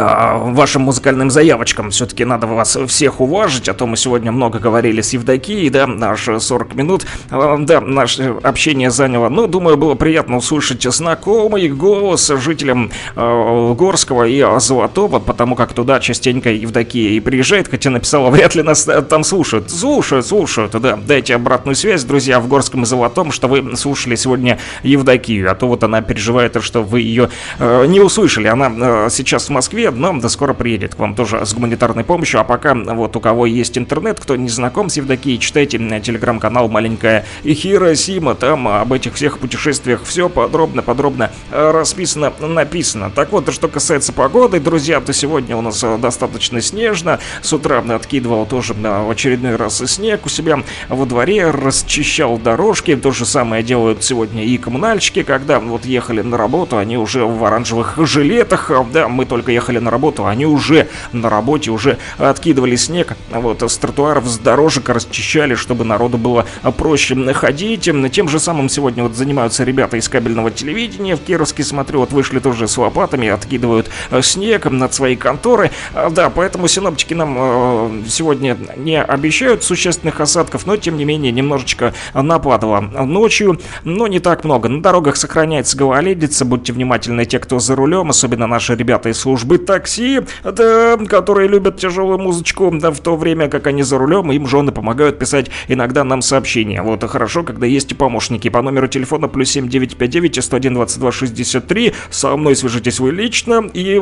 а, вашим музыкальным заявочкам. Все-таки надо вас всех уважить, а то мы сегодня много говорили с Евдокией, да, наши 40 минут, а, да, наше общение заняло. Ну, думаю, было приятно услышать знакомый голос жителям э, Горского и Золотого, потому как туда частенько Евдокия и приезжает, хотя написала, вряд ли нас там слушают. Слушают, слушают, да. Дайте обратную связь, друзья, в Горском и Золотом, что вы слушали сегодня Евдокию, а то вот она переживает, что вы ее э, не услышали. Она э, сейчас в Москве, но да скоро приедет к вам тоже с гуманитарной помощью. А пока вот у кого есть интернет, кто не знаком с Евдокией, читайте телеграм-канал «Маленькая Хиросима». Там об этих всех путешествиях все подробно-подробно расписано, написано. Так вот, что касается погоды, друзья, то сегодня у нас достаточно снежно. С утра откидывал тоже в очередной раз снег у себя во дворе, расчищал дорожки. То же самое делают сегодня и коммунальщики, когда вот ехали на работу, они уже в оранжевых жилетах. Да, мы только ехали на работу, они уже на работе, уже откидывали снег, вот, с тротуаров, с дорожек расчищали, чтобы народу было проще ходить. Тем же самым сегодня вот занимаются ребята из кабельного телевидения в Кировске, смотрю, вот вышли тоже с лопатами, откидывают э, снег над свои конторы. А, да, поэтому синоптики нам э, сегодня не обещают существенных осадков, но тем не менее немножечко нападало ночью, но не так много. На дорогах сохраняется гололедица, будьте внимательны те, кто за рулем, особенно наши ребята из службы такси, да, которые любят тяжелую музычку, да, в то время как они за рулем, им жены помогают писать иногда нам сообщения. Вот, и хорошо, когда есть помощники. По номеру телефона плюс 7959 101 22 63. Со мной свяжитесь вы лично и...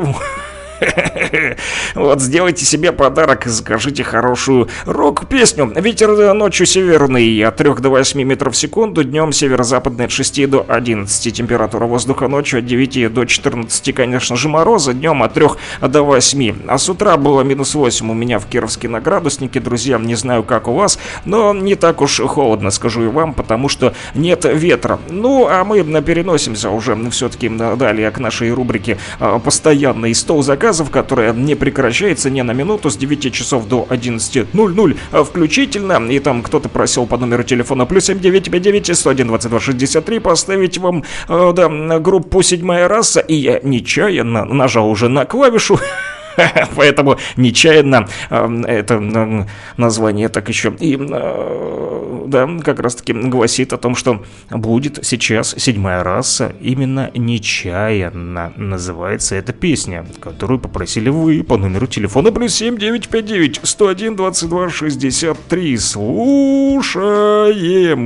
Вот, сделайте себе подарок и закажите хорошую рок-песню. Ветер ночью северный от 3 до 8 метров в секунду, днем северо-западный от 6 до 11. Температура воздуха ночью от 9 до 14, конечно же, мороза, днем от 3 до 8. А с утра было минус 8 у меня в Кировске на градуснике, друзья, не знаю, как у вас, но не так уж холодно, скажу и вам, потому что нет ветра. Ну, а мы переносимся уже все-таки далее к нашей рубрике а, «Постоянный стол заказов» заказов, которая не прекращается ни на минуту с 9 часов до 11.00 а включительно. И там кто-то просил по номеру телефона плюс 7959 101 22 63 поставить вам, э, да, группу «Седьмая раса». И я нечаянно нажал уже на клавишу Поэтому нечаянно э, это название так еще и, э, да, как раз таки гласит о том, что будет сейчас седьмая раса. Именно нечаянно называется эта песня, которую попросили вы по номеру телефона плюс 7959 101 22 63. Слушаем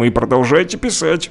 и продолжайте писать.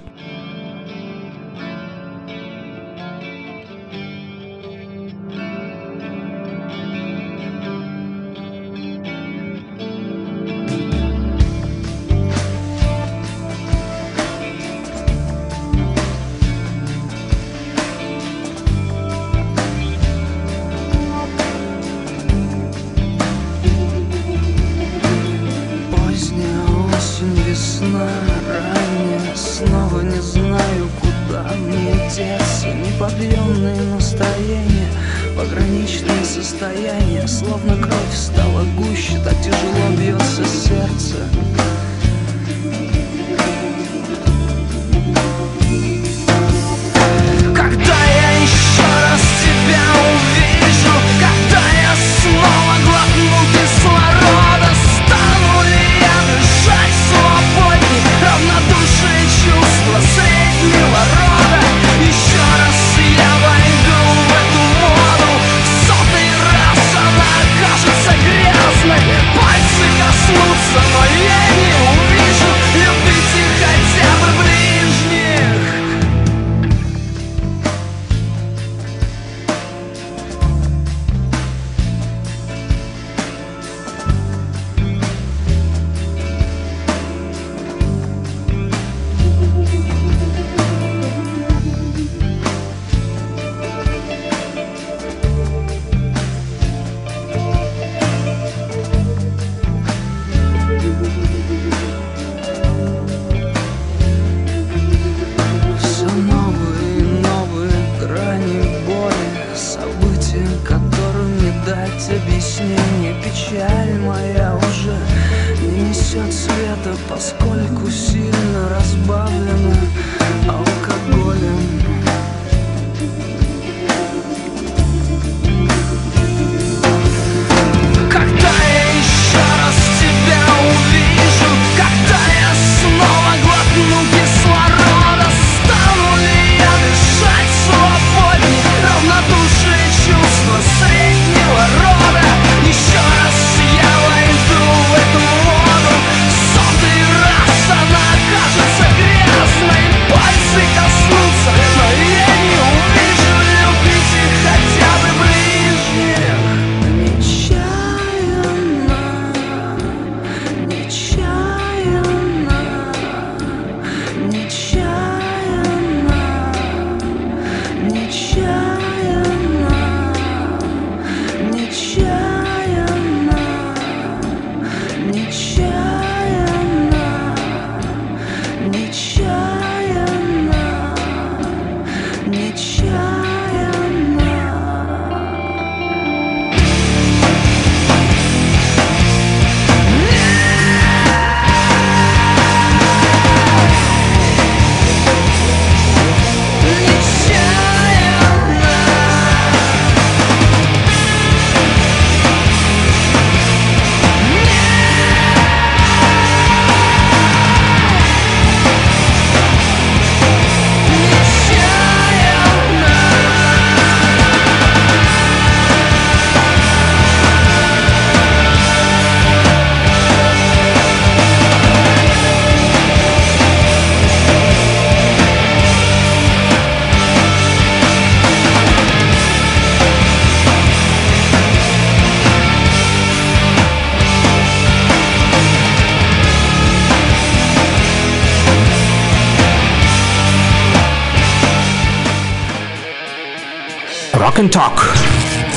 Talk.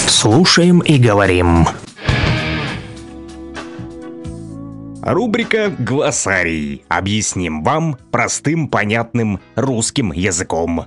Слушаем и говорим.
Рубрика «Глоссарий». Объясним вам простым, понятным русским языком.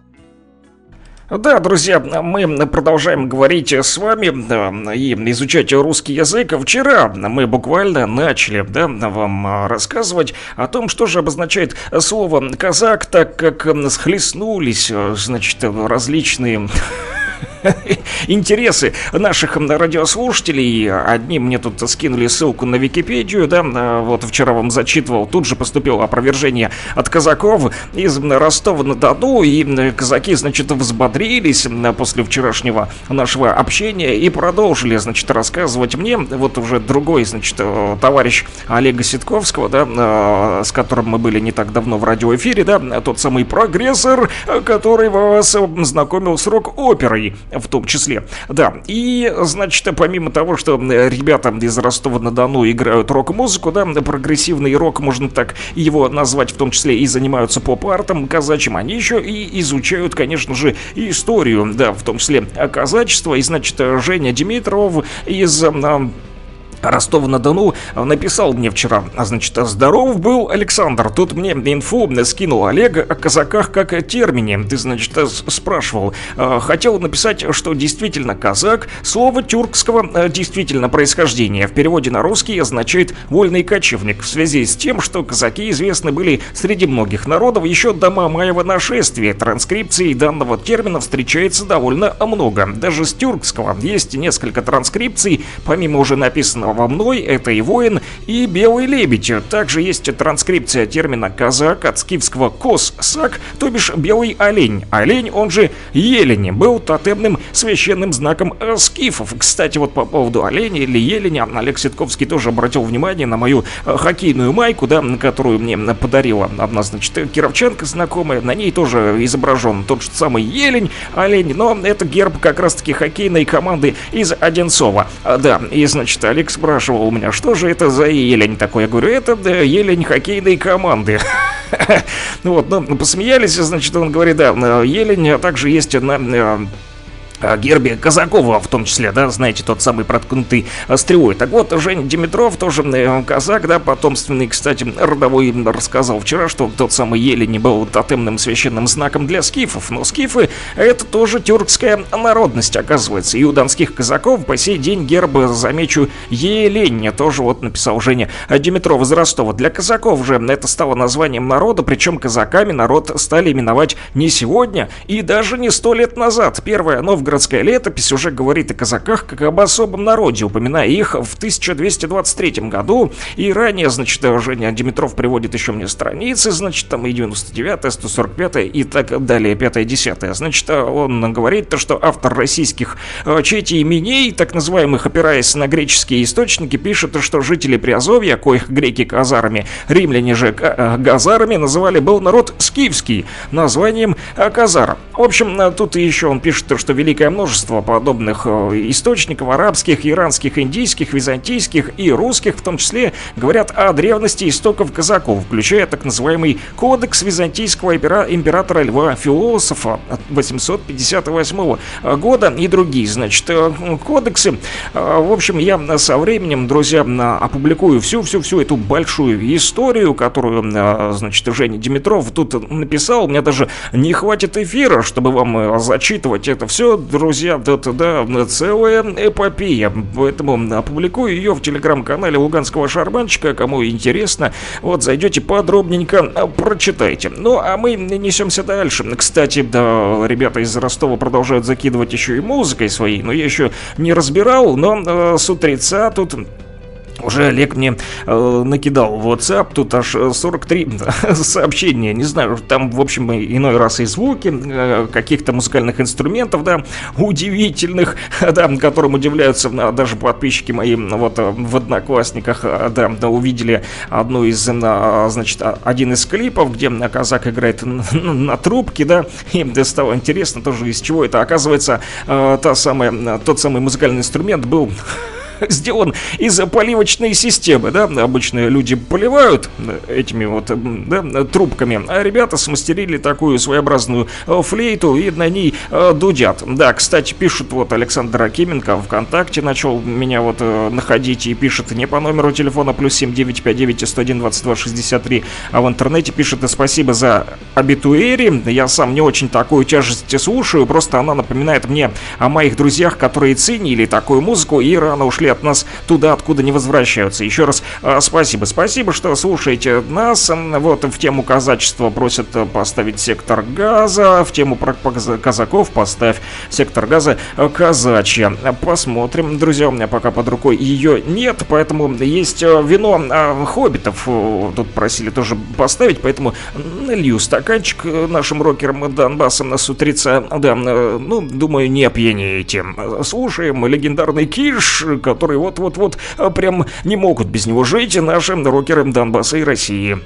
Да, друзья, мы продолжаем говорить с вами да, и изучать русский язык. Вчера мы буквально начали да, вам рассказывать о том, что же обозначает слово «казак», так как схлестнулись, значит, различные интересы наших радиослушателей. Одни мне тут скинули ссылку на Википедию, да, вот вчера вам зачитывал, тут же поступило опровержение от казаков из Ростова-на-Дону, и казаки, значит, взбодрились после вчерашнего нашего общения и продолжили, значит, рассказывать мне, вот уже другой, значит, товарищ Олега Ситковского, да, с которым мы были не так давно в радиоэфире, да, тот самый прогрессор, который вас знакомил с рок-оперой в том числе. Да, и, значит, помимо того, что ребята из Ростова-на-Дону играют рок-музыку, да, прогрессивный рок, можно так его назвать, в том числе и занимаются поп-артом казачьим, они еще и изучают, конечно же, историю, да, в том числе казачество, и, значит, Женя Димитров из Ростова-на-Дону написал мне вчера, а значит, здоров был Александр, тут мне инфу скинул Олег о казаках как о термине, ты, значит, спрашивал, хотел написать, что действительно казак, слово тюркского действительно происхождения, в переводе на русский означает вольный кочевник, в связи с тем, что казаки известны были среди многих народов еще до Мамаева нашествия, транскрипции данного термина встречается довольно много, даже с тюркского есть несколько транскрипций, помимо уже написанного во мной, это и воин, и белый лебедь. Также есть транскрипция термина казак от скифского кос-сак, то бишь белый олень. Олень, он же елень, был тотемным священным знаком э, скифов. Кстати, вот по поводу оленя или еленя, Олег Ситковский тоже обратил внимание на мою э, хоккейную майку, да, которую мне подарила одна, значит, кировчанка знакомая. На ней тоже изображен тот же самый елень, олень, но это герб как раз-таки хоккейной команды из Одинцова. А, Да, и, значит, Олег спрашивал у меня, что же это за елень такой? Я говорю, это да, елень хоккейной команды. Вот, ну, посмеялись, значит, он говорит, да, елень, а также есть на о гербе Казакова в том числе, да, знаете, тот самый проткнутый стрелой. Так вот, Женя Димитров тоже э, казак, да, потомственный, кстати, родовой рассказал вчера, что тот самый елень был тотемным священным знаком для скифов, но скифы это тоже тюркская народность, оказывается, и у донских казаков по сей день герб, замечу, елень, тоже вот написал Женя Димитров из Ростова. Для казаков же это стало названием народа, причем казаками народ стали именовать не сегодня и даже не сто лет назад. Первая Новгород Новгородская летопись уже говорит о казаках как об особом народе, упоминая их в 1223 году. И ранее, значит, Женя Димитров приводит еще мне страницы, значит, там и 99 145 и так далее, 5 10 Значит, он говорит то, что автор российских э, чети именей, так называемых, опираясь на греческие источники, пишет, что жители Приазовья, коих греки казарами, римляне же э, газарами, называли был народ скифский, названием э, казара. В общем, тут еще он пишет, что великий великое множество подобных э, источников арабских, иранских, индийских, византийских и русских, в том числе, говорят о древности истоков казаков, включая так называемый Кодекс византийского императора Льва Философа 858 года и другие, значит, э, кодексы. Э, в общем, я со временем, друзья, опубликую всю-всю-всю эту большую историю, которую, значит, Женя Димитров тут написал. У меня даже не хватит эфира, чтобы вам зачитывать это все друзья, да-да-да, целая эпопея. Поэтому опубликую ее в телеграм-канале Луганского Шарманчика. Кому интересно, вот зайдете подробненько, прочитайте. Ну, а мы несемся дальше. Кстати, да, ребята из Ростова продолжают закидывать еще и музыкой своей, но я еще не разбирал, но э, с утреца тут уже Олег мне э, накидал в WhatsApp, тут аж 43 сообщения, не знаю, там, в общем, иной раз и звуки э, каких-то музыкальных инструментов, да, удивительных, да, которым удивляются э, даже подписчики мои, вот, э, в Одноклассниках, э, да, увидели одну из, э, значит, один из клипов, где казак играет на, на трубке, да, и стало интересно тоже, из чего это, оказывается, э, та самая, тот самый музыкальный инструмент был сделан из поливочной системы, да, обычно люди поливают этими вот, да, трубками, а ребята смастерили такую своеобразную э, флейту и на ней э, дудят. Да, кстати, пишут вот Александр Акименко ВКонтакте начал меня вот э, находить и пишет не по номеру телефона плюс 7959 101 22 63, а в интернете пишет спасибо за абитуэри. Я сам не очень такую тяжесть слушаю, просто она напоминает мне о моих друзьях, которые ценили такую музыку и рано ушли от нас туда, откуда не возвращаются. Еще раз э, спасибо. Спасибо, что слушаете нас. Вот в тему казачества просят э, поставить сектор газа. В тему про казаков поставь сектор газа э, казачья. Посмотрим, друзья, у меня пока под рукой ее нет, поэтому есть вино хоббитов. Тут просили тоже поставить, поэтому налью стаканчик нашим рокерам Донбассом на с утреца. Да, ну, думаю, не опьянеете. Слушаем легендарный Киш, который вот-вот-вот а, прям не могут без него жить наши рокеры Донбасса и России.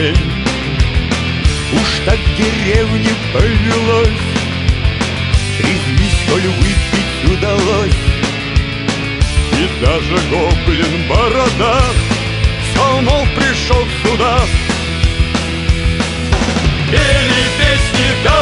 земле Уж так деревне повелось Резвись, столь выпить удалось. И даже гоблин бородат С пришел сюда. Пели песни, да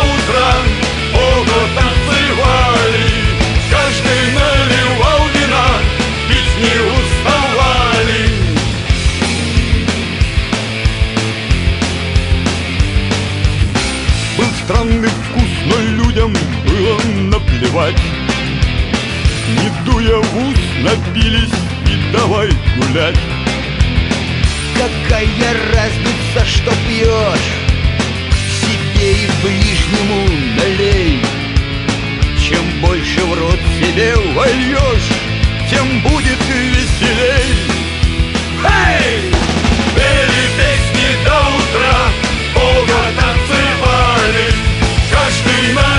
дуя в ус, напились и давай гулять.
Какая разница, что пьешь? Себе и ближнему налей. Чем больше в рот себе вольешь Тем будет веселей.
Эй! Пели песни до утра, Бога танцевали, Каждый наливал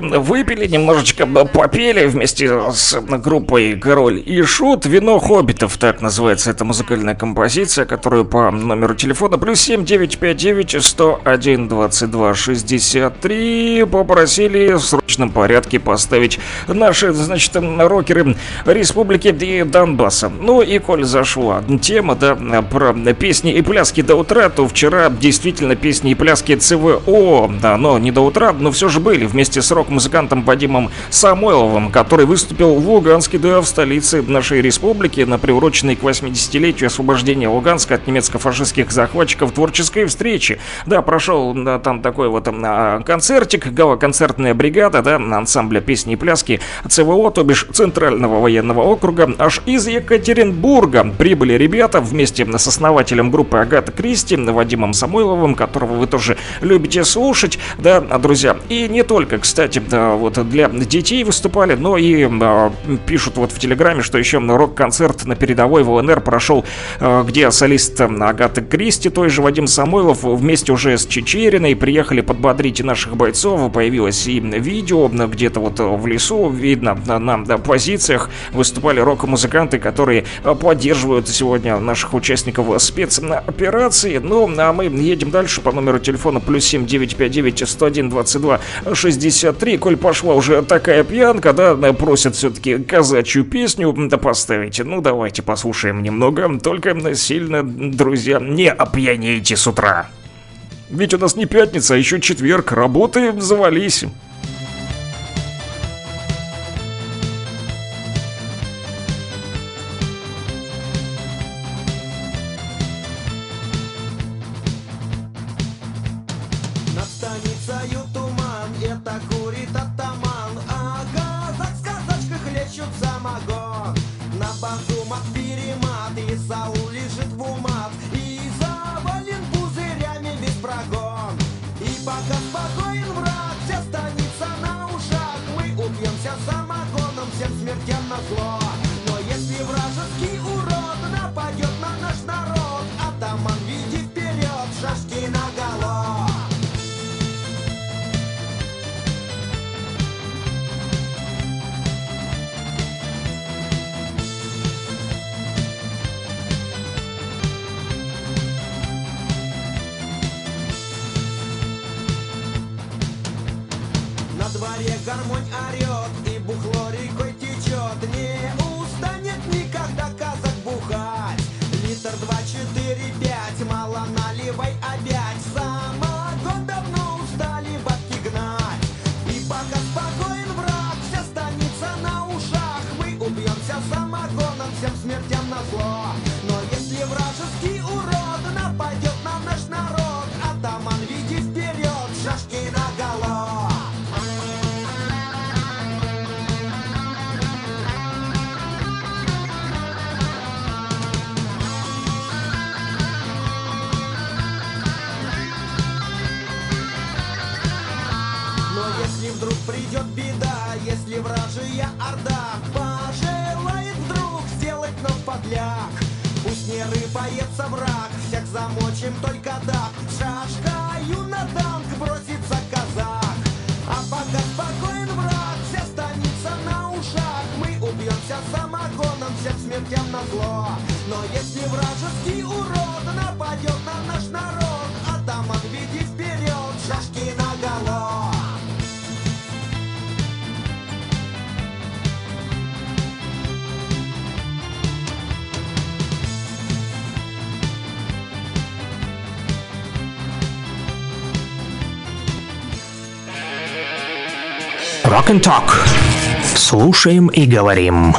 немножечко выпили, немножечко попели вместе с группой Король и Шут. Вино хоббитов, так называется эта музыкальная композиция, которую по номеру телефона плюс 7959 101 22 63 попросили в срочном порядке поставить наши, значит, рокеры Республики и Донбасса. Ну и коль зашла тема, да, про песни и пляски до утра, то вчера действительно песни и пляски ЦВО, да, но не до утра, но все же были вместе с рок-музыкантом Вадимом Самойловым, который выступил в Луганске, да, в столице нашей республики, на приуроченной к 80-летию освобождения Луганска от немецко-фашистских захватчиков творческой встречи. Да, прошел да, там такой вот а, концертик, гала-концертная бригада, да, ансамбля песни и пляски ЦВО, то бишь Центрального военного округа, аж из Екатеринбурга прибыли ребята вместе с основателем группы Агата Кристи, Вадимом Самойловым, которого вы тоже любите слушать, да, друзья. И не только, кстати, да, вот для детей выступали, но и а, пишут вот в Телеграме, что еще рок-концерт на передовой в ЛНР прошел, а, где солист Агаты Кристи, той же Вадим Самойлов, вместе уже с Чечериной приехали подбодрить наших бойцов. Появилось и видео, где-то вот в лесу видно на, на позициях выступали рок-музыканты, которые а, поддерживают сегодня наших участников спецоперации. Ну, а мы едем дальше по номеру телефона плюс 7959 101 22 63. Коль пошла уже такая пьянка, да, просят все-таки казачью песню поставить. Ну, давайте послушаем немного, только сильно, друзья, не опьянейте с утра. Ведь у нас не пятница, а еще четверг, работы завались.
На зло. Но если вражеский урод Нападет на наш народ Атаман, веди вперед Шашки наголо Но если вдруг придет беда, если вражья орда подляк, пусть не рыпается враг, всех замочим только так, шашкою на танк бросится казак. А пока спокоен враг, вся станица на ушах, мы убьемся самогоном, всем смертям на зло. Но если вражеский урод нападет на наш народ, атаман веди вперед, шашки наголо.
Rock and Talk. Слушаем и говорим.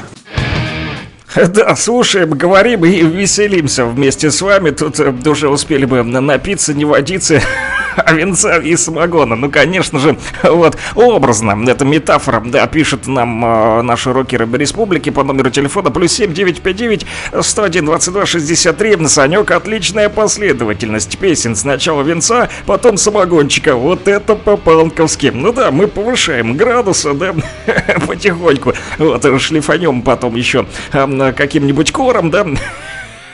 Да, слушаем, говорим и веселимся вместе с вами. Тут э, уже успели бы напиться, не водиться, а венца и самогона. Ну, конечно же, вот, образно, это метафора, да, пишет нам э, наши рокеры республики по номеру телефона плюс 7959 101 22 63. Санек, отличная последовательность песен. Сначала венца, потом самогончика. Вот это по-панковски. Ну да, мы повышаем градусы, да, потихоньку. Вот, шлифанем потом еще э, каким-нибудь кором, да,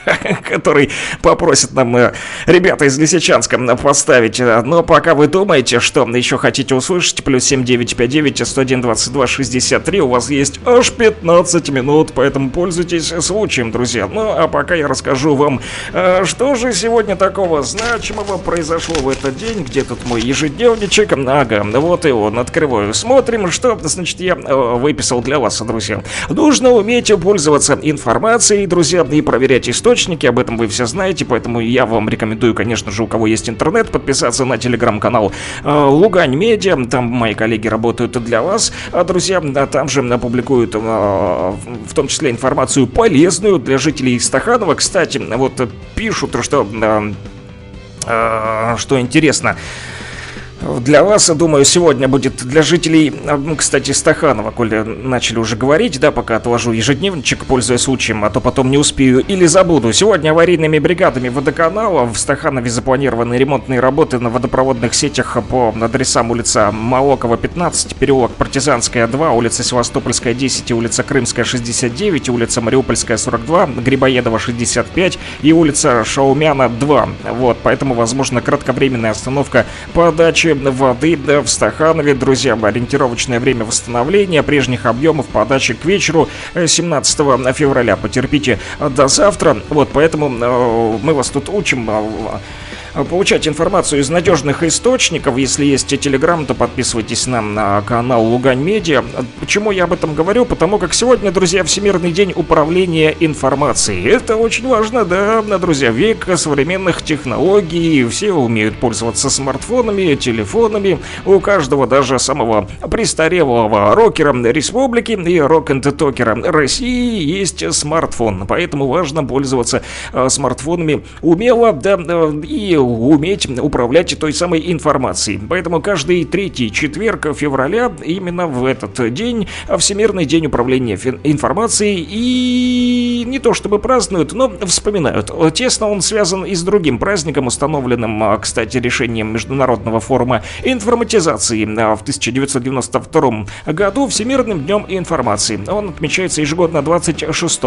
который попросит нам э, ребята из Лисичанска м, поставить. Э, Но пока вы думаете, что еще хотите услышать, плюс 7959 101 22 63, у вас есть аж 15 минут, поэтому пользуйтесь случаем, друзья. Ну, а пока я расскажу вам, э, что же сегодня такого значимого произошло в этот день, где тут мой ежедневничек, ага, вот и он, открываю, смотрим, что, значит, я э, выписал для вас, друзья. Нужно уметь пользоваться информацией, друзья, и проверять источники, об этом вы все знаете, поэтому я вам рекомендую, конечно же, у кого есть интернет, подписаться на телеграм-канал э, Лугань Медиа, там мои коллеги работают для вас, а, друзья, а там же опубликуют э, в том числе информацию полезную для жителей Стаханова. Кстати, вот пишут, что, э, что интересно, для вас, думаю, сегодня будет для жителей, а, кстати, Стаханова, коли начали уже говорить, да, пока отложу ежедневничек, пользуясь случаем, а то потом не успею или забуду. Сегодня аварийными бригадами водоканала в Стаханове запланированы ремонтные работы на водопроводных сетях по адресам улица Молокова, 15, переулок Партизанская, 2, улица Севастопольская, 10, и улица Крымская, 69, улица Мариупольская, 42, Грибоедова, 65 и улица Шаумяна, 2. Вот, поэтому, возможно, кратковременная остановка подачи воды да, в Стаханове. Друзья, ориентировочное время восстановления прежних объемов подачи к вечеру э, 17 февраля. Потерпите э, до завтра. Вот, поэтому э, мы вас тут учим э, получать информацию из надежных источников. Если есть телеграм, то подписывайтесь на, на канал Лугань Медиа. Почему я об этом говорю? Потому как сегодня, друзья, Всемирный день управления информацией. Это очень важно, да, друзья. Век современных технологий. Все умеют пользоваться смартфонами, телефонами. У каждого, даже самого престарелого рокера республики и рок-н-токера России есть смартфон. Поэтому важно пользоваться э, смартфонами умело, да, э, и уметь управлять той самой информацией. Поэтому каждый третий четверг февраля именно в этот день Всемирный день управления информацией и не то чтобы празднуют, но вспоминают. Тесно он связан и с другим праздником, установленным, а, кстати, решением Международного форума информатизации а, в 1992 году Всемирным днем информации. Он отмечается ежегодно 26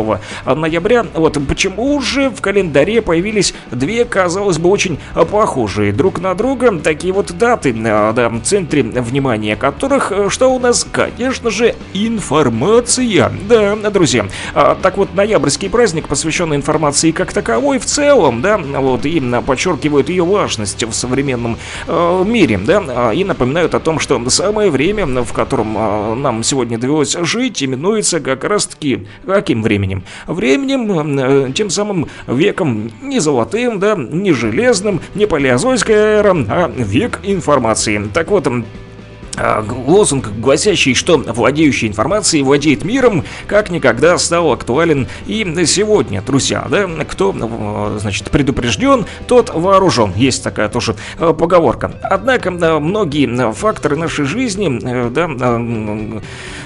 ноября. Вот почему же в календаре появились две, казалось бы, очень похожие друг на друга такие вот даты, а, да, в центре внимания которых, э, что у нас, конечно же, информация. Да, друзья. Так вот, ноябрь октябрьский праздник, посвященный информации как таковой в целом, да, вот, и подчеркивают ее важность в современном э, мире, да, и напоминают о том, что самое время, в котором э, нам сегодня довелось жить, именуется как раз-таки каким временем? Временем, э, тем самым веком не золотым, да, не железным, не палеозойская эра, а век информации. Так вот, а, лозунг, гласящий, что владеющий информацией владеет миром, как никогда стал актуален и сегодня, друзья, да, кто, э, значит, предупрежден, тот вооружен, есть такая тоже э, поговорка. Однако многие факторы нашей жизни, э, да,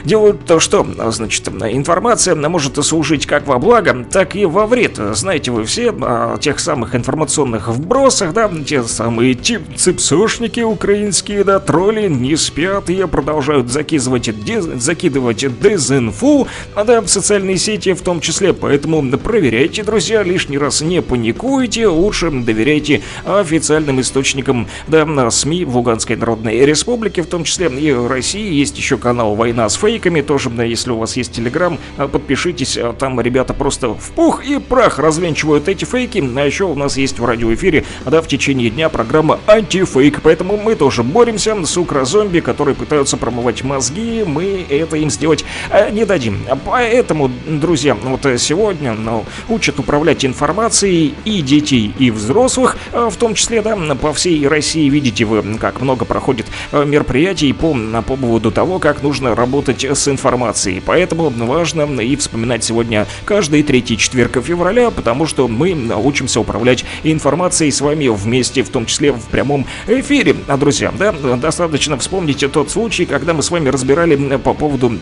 делают то, что, значит, информация может служить как во благо, так и во вред. Знаете вы все о тех самых информационных вбросах, да, те самые ципсошники украинские, да, тролли не спят пятые продолжают закидывать, дез, закидывать дезинфу, а да, в социальные сети в том числе, поэтому проверяйте, друзья, лишний раз не паникуйте, лучше доверяйте официальным источникам, да, на СМИ в Луганской Народной Республике, в том числе и в России, есть еще канал «Война с фейками», тоже, да, если у вас есть Телеграм, подпишитесь, там ребята просто в пух и прах развенчивают эти фейки, а еще у нас есть в радиоэфире, да, в течение дня программа «Антифейк», поэтому мы тоже боремся с укрозомби, которые пытаются промывать мозги, мы это им сделать э, не дадим. Поэтому, друзья, вот сегодня ну, учат управлять информацией и детей, и взрослых, э, в том числе, да, по всей России видите вы, как много проходит э, мероприятий по, по поводу того, как нужно работать с информацией. Поэтому важно и вспоминать сегодня каждый третий четверг февраля, потому что мы учимся управлять информацией с вами вместе, в том числе в прямом эфире. А, друзья, да, достаточно вспомнить помните тот случай, когда мы с вами разбирали по поводу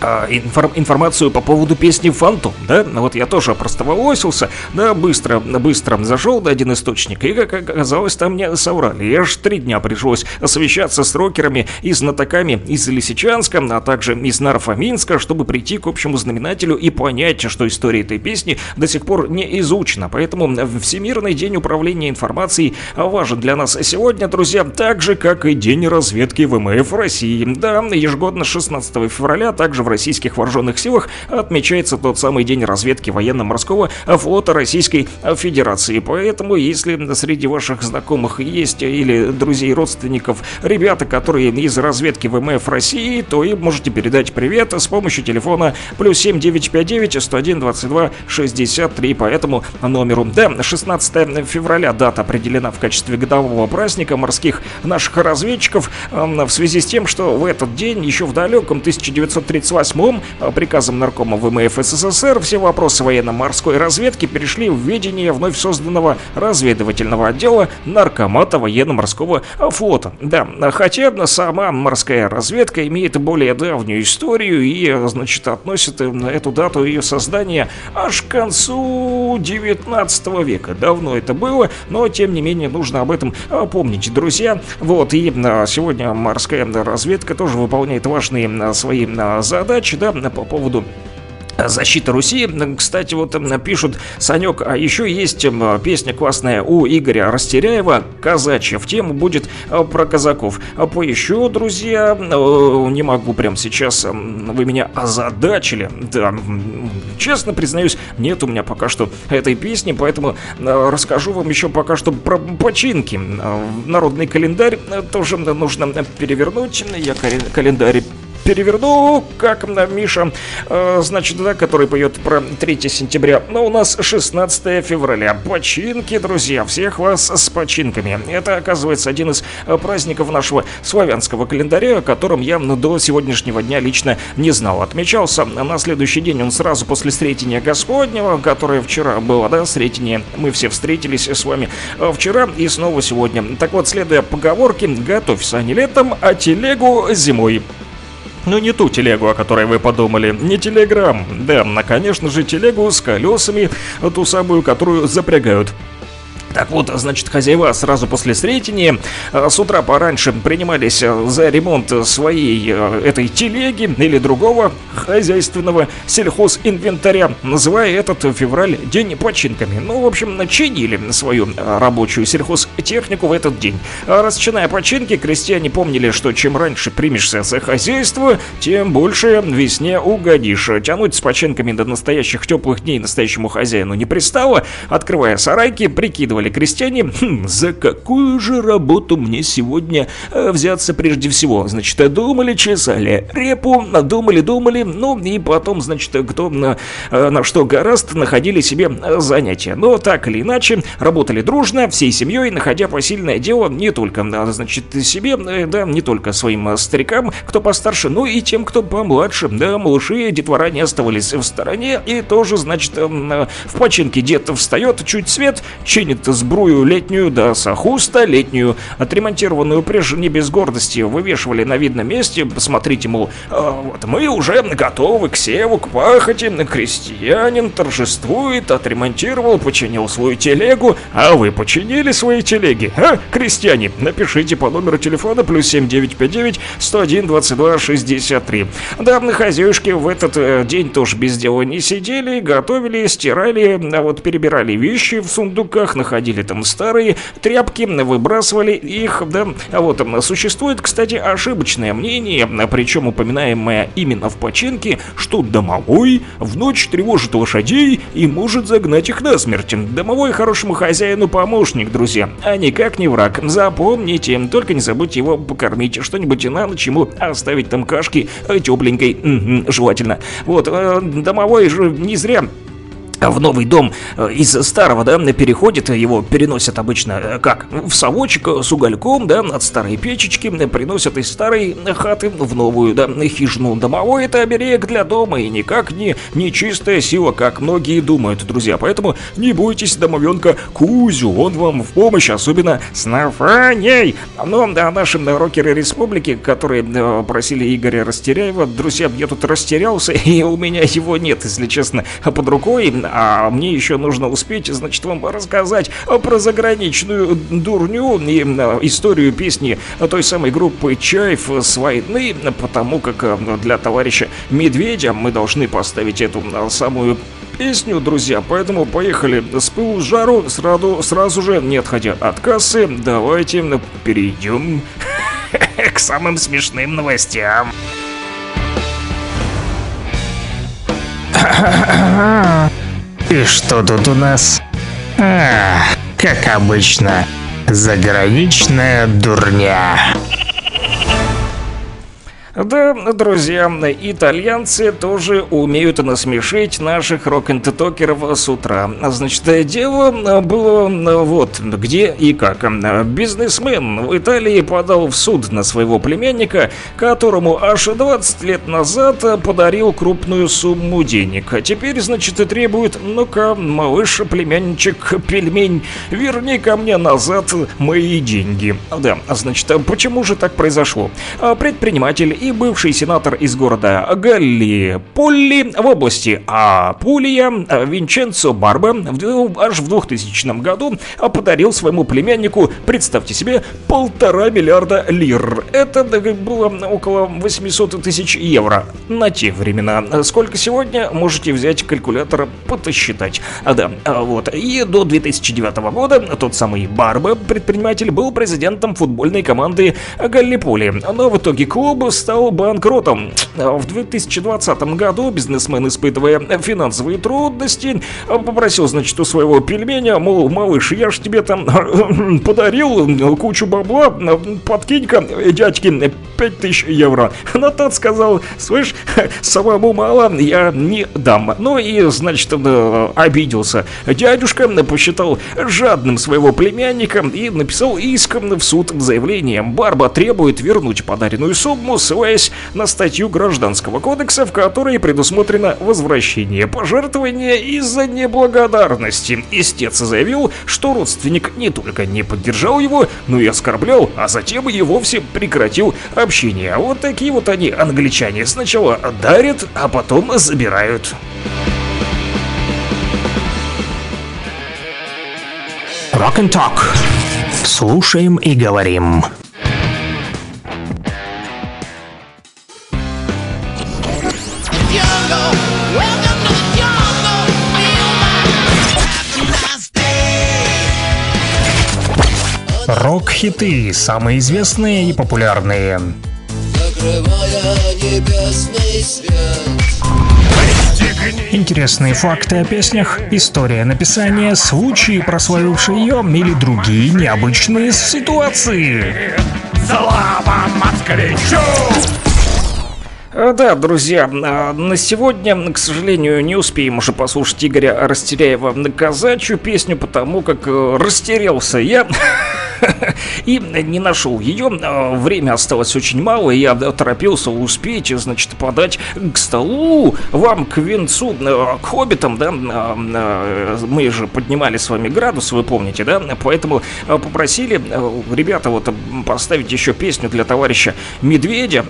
а, информ, информацию по поводу песни «Фантом», да? Ну вот я тоже простоволосился, да, быстро, быстро зашел на один источник, и, как оказалось, там мне соврали. Я аж три дня пришлось освещаться с рокерами и знатоками из Лисичанска, а также из Нарфаминска, чтобы прийти к общему знаменателю и понять, что история этой песни до сих пор не изучена. Поэтому Всемирный день управления информацией важен для нас сегодня, друзья, так же, как и День разведки ВМФ России. Да, ежегодно 16 февраля также в российских вооруженных силах отмечается тот самый день разведки военно-морского флота Российской Федерации. Поэтому, если среди ваших знакомых есть или друзей, родственников, ребята, которые из разведки ВМФ России, то им можете передать привет с помощью телефона плюс 7959 101 22 63 по этому номеру. Да, 16 февраля дата определена в качестве годового праздника морских наших разведчиков в связи с тем, что в этот день еще в далеком 1938 1938 э, приказом наркома ВМФ СССР все вопросы военно-морской разведки перешли в ведение вновь созданного разведывательного отдела Наркомата военно-морского флота. Да, хотя сама морская разведка имеет более давнюю историю и, значит, относит эту дату ее создания аж к концу 19 века. Давно это было, но тем не менее нужно об этом э, помнить, друзья. Вот, и э, сегодня морская разведка тоже выполняет важные свои задачи задачи, да, по поводу Защита Руси. Кстати, вот пишут, Санек, а еще есть песня классная у Игоря Растеряева «Казачья». В тему будет э, про казаков. А Поищу, друзья, э, не могу прям сейчас, вы меня озадачили. Да, честно признаюсь, нет у меня пока что этой песни, поэтому э, расскажу вам еще пока что про починки. Народный календарь тоже нужно перевернуть. Я календарь переверну, как на Миша, э, значит, да, который поет про 3 сентября. Но у нас 16 февраля. Починки, друзья, всех вас с починками. Это, оказывается, один из э, праздников нашего славянского календаря, о котором я до сегодняшнего дня лично не знал. Отмечался на следующий день он сразу после Сретения Господнего, которое вчера было, да, Сретение. Мы все встретились с вами э, вчера и снова сегодня. Так вот, следуя поговорке, готовься не летом, а телегу зимой. Ну не ту телегу, о которой вы подумали, не телеграм. Да, а конечно же телегу с колесами, ту самую, которую запрягают Так вот, значит, хозяева сразу после Сретения э, с утра пораньше принимались э, за ремонт своей э, этой телеги или другого хозяйственного сельхозинвентаря, называя этот февраль день починками. Ну, в общем, начинили свою рабочую сельхозтехнику в этот день. А Расчиная починки, крестьяне помнили, что чем раньше примешься за хозяйство, тем больше весне угодишь. Тянуть с починками до настоящих теплых дней настоящему хозяину не пристало. Открывая сарайки, прикидывали крестьяне, «Хм, за какую же работу мне сегодня э, взяться прежде всего. Значит, думали, чесали репу, думали, думали, ну и потом, значит, кто на, э, на что гораст, находили себе э, занятия. Но так или иначе, работали дружно, всей семьей, находя посильное дело не только, значит, себе, да, не только своим старикам, кто постарше, но и тем, кто помладше. Да, малыши, детвора не оставались в стороне, и тоже, значит, в починке дед встает, чуть свет, чинит сбрую летнюю, да, сахуста летнюю, отремонтированную прежде не без гордости, вывешивали на видном месте, посмотрите, мол, «А, вот мы уже готовы к севу, к пахоте, крестьянин торжествует, отремонтировал, починил свою телегу, а вы починили свои телеги, а, крестьяне? Напишите по номеру телефона плюс 7959 101 22 63. Да, хозяюшки в этот э, день тоже без дела не сидели, готовили, стирали, а вот перебирали вещи в сундуках, находили там старые тряпки, выбрасывали их, да. А вот существует, кстати, ошибочное мнение, причем упоминаемое именно в починке, что домовой в ночь тревожит лошадей и может загнать их насмерть. Домовой хорошему хозяину помощник, друзья, а никак не враг. Запомните, только не забудьте его покормить, что-нибудь на ночь ему оставить там кашки э, тепленькой, желательно. Вот, э, домовой же не зря в новый дом э, из старого, да, переходит, его переносят обычно э, как? В совочек э, с угольком, да, от старой печечки, э, приносят из старой хаты в новую, да, хижину. Домовой это оберег для дома и никак не нечистая сила, как многие думают, друзья. Поэтому не бойтесь домовенка Кузю, он вам в помощь, особенно с Нафаней. Но да, наши э, рокеры республики, которые э, просили Игоря Растеряева, друзья, я тут растерялся, и у меня его нет, если честно, под рукой, а мне еще нужно успеть, значит, вам рассказать про заграничную дурню и историю песни той самой группы Чайф с войны, потому как э, для товарища Медведя мы должны поставить эту э, самую песню, друзья, поэтому поехали с пылу жару, сразу, сразу же, не отходя от кассы, давайте перейдем к самым смешным новостям.
И что тут у нас? А, как обычно, заграничная дурня.
Да, друзья, итальянцы тоже умеют насмешить наших рок-н-токеров с утра. Значит, дело было вот где и как. Бизнесмен в Италии подал в суд на своего племянника, которому аж 20 лет назад подарил крупную сумму денег. Теперь, значит, и требует, ну-ка, малыш, племянничек, пельмень, верни ко мне назад мои деньги. Да, значит, почему же так произошло? Предприниматель и бывший сенатор из города Галлиполи в области Апулия Винченцо Барба в- аж в 2000 году подарил своему племяннику, представьте себе, полтора миллиарда лир. Это было около 800 тысяч евро на те времена. Сколько сегодня, можете взять калькулятор, подсчитать. А, да, а, вот. И до 2009 года тот самый Барба, предприниматель, был президентом футбольной команды Галлиполи. Но в итоге клуб стал банкротом. В 2020 году бизнесмен, испытывая финансовые трудности, попросил, значит, у своего пельменя, мол, малыш, я ж тебе там подарил кучу бабла, подкинь-ка дядьке 5000 евро. Но тот сказал, слышь, самому мало, я не дам. Ну и, значит, э, обиделся. Дядюшка посчитал жадным своего племянника и написал иск в суд заявлением. Барба требует вернуть подаренную сумму, ссылаясь на статью Гражданского кодекса, в которой предусмотрено возвращение пожертвования из-за неблагодарности. Истец заявил, что родственник не только не поддержал его, но и оскорблял, а затем и вовсе прекратил общение. Вот такие вот они, англичане. Сначала дарят, а потом забирают.
Rock and Talk. Слушаем и говорим. Рок-хиты, самые известные и популярные. Интересные факты о песнях, история написания, случаи, прославившие ее или другие необычные ситуации.
А, Да, друзья, а, на сегодня, к сожалению, не успеем уже послушать Игоря Растеряева на казачью песню, потому как э, растерялся я и не нашел ее. А, Время осталось очень мало, и я торопился успеть, значит, подать к столу. Вам, к венцу, э, к хоббитам, да, а, а, мы же поднимали с вами градус, вы помните, да, поэтому а, попросили э, ребята вот поставить еще песню для товарища Медведя,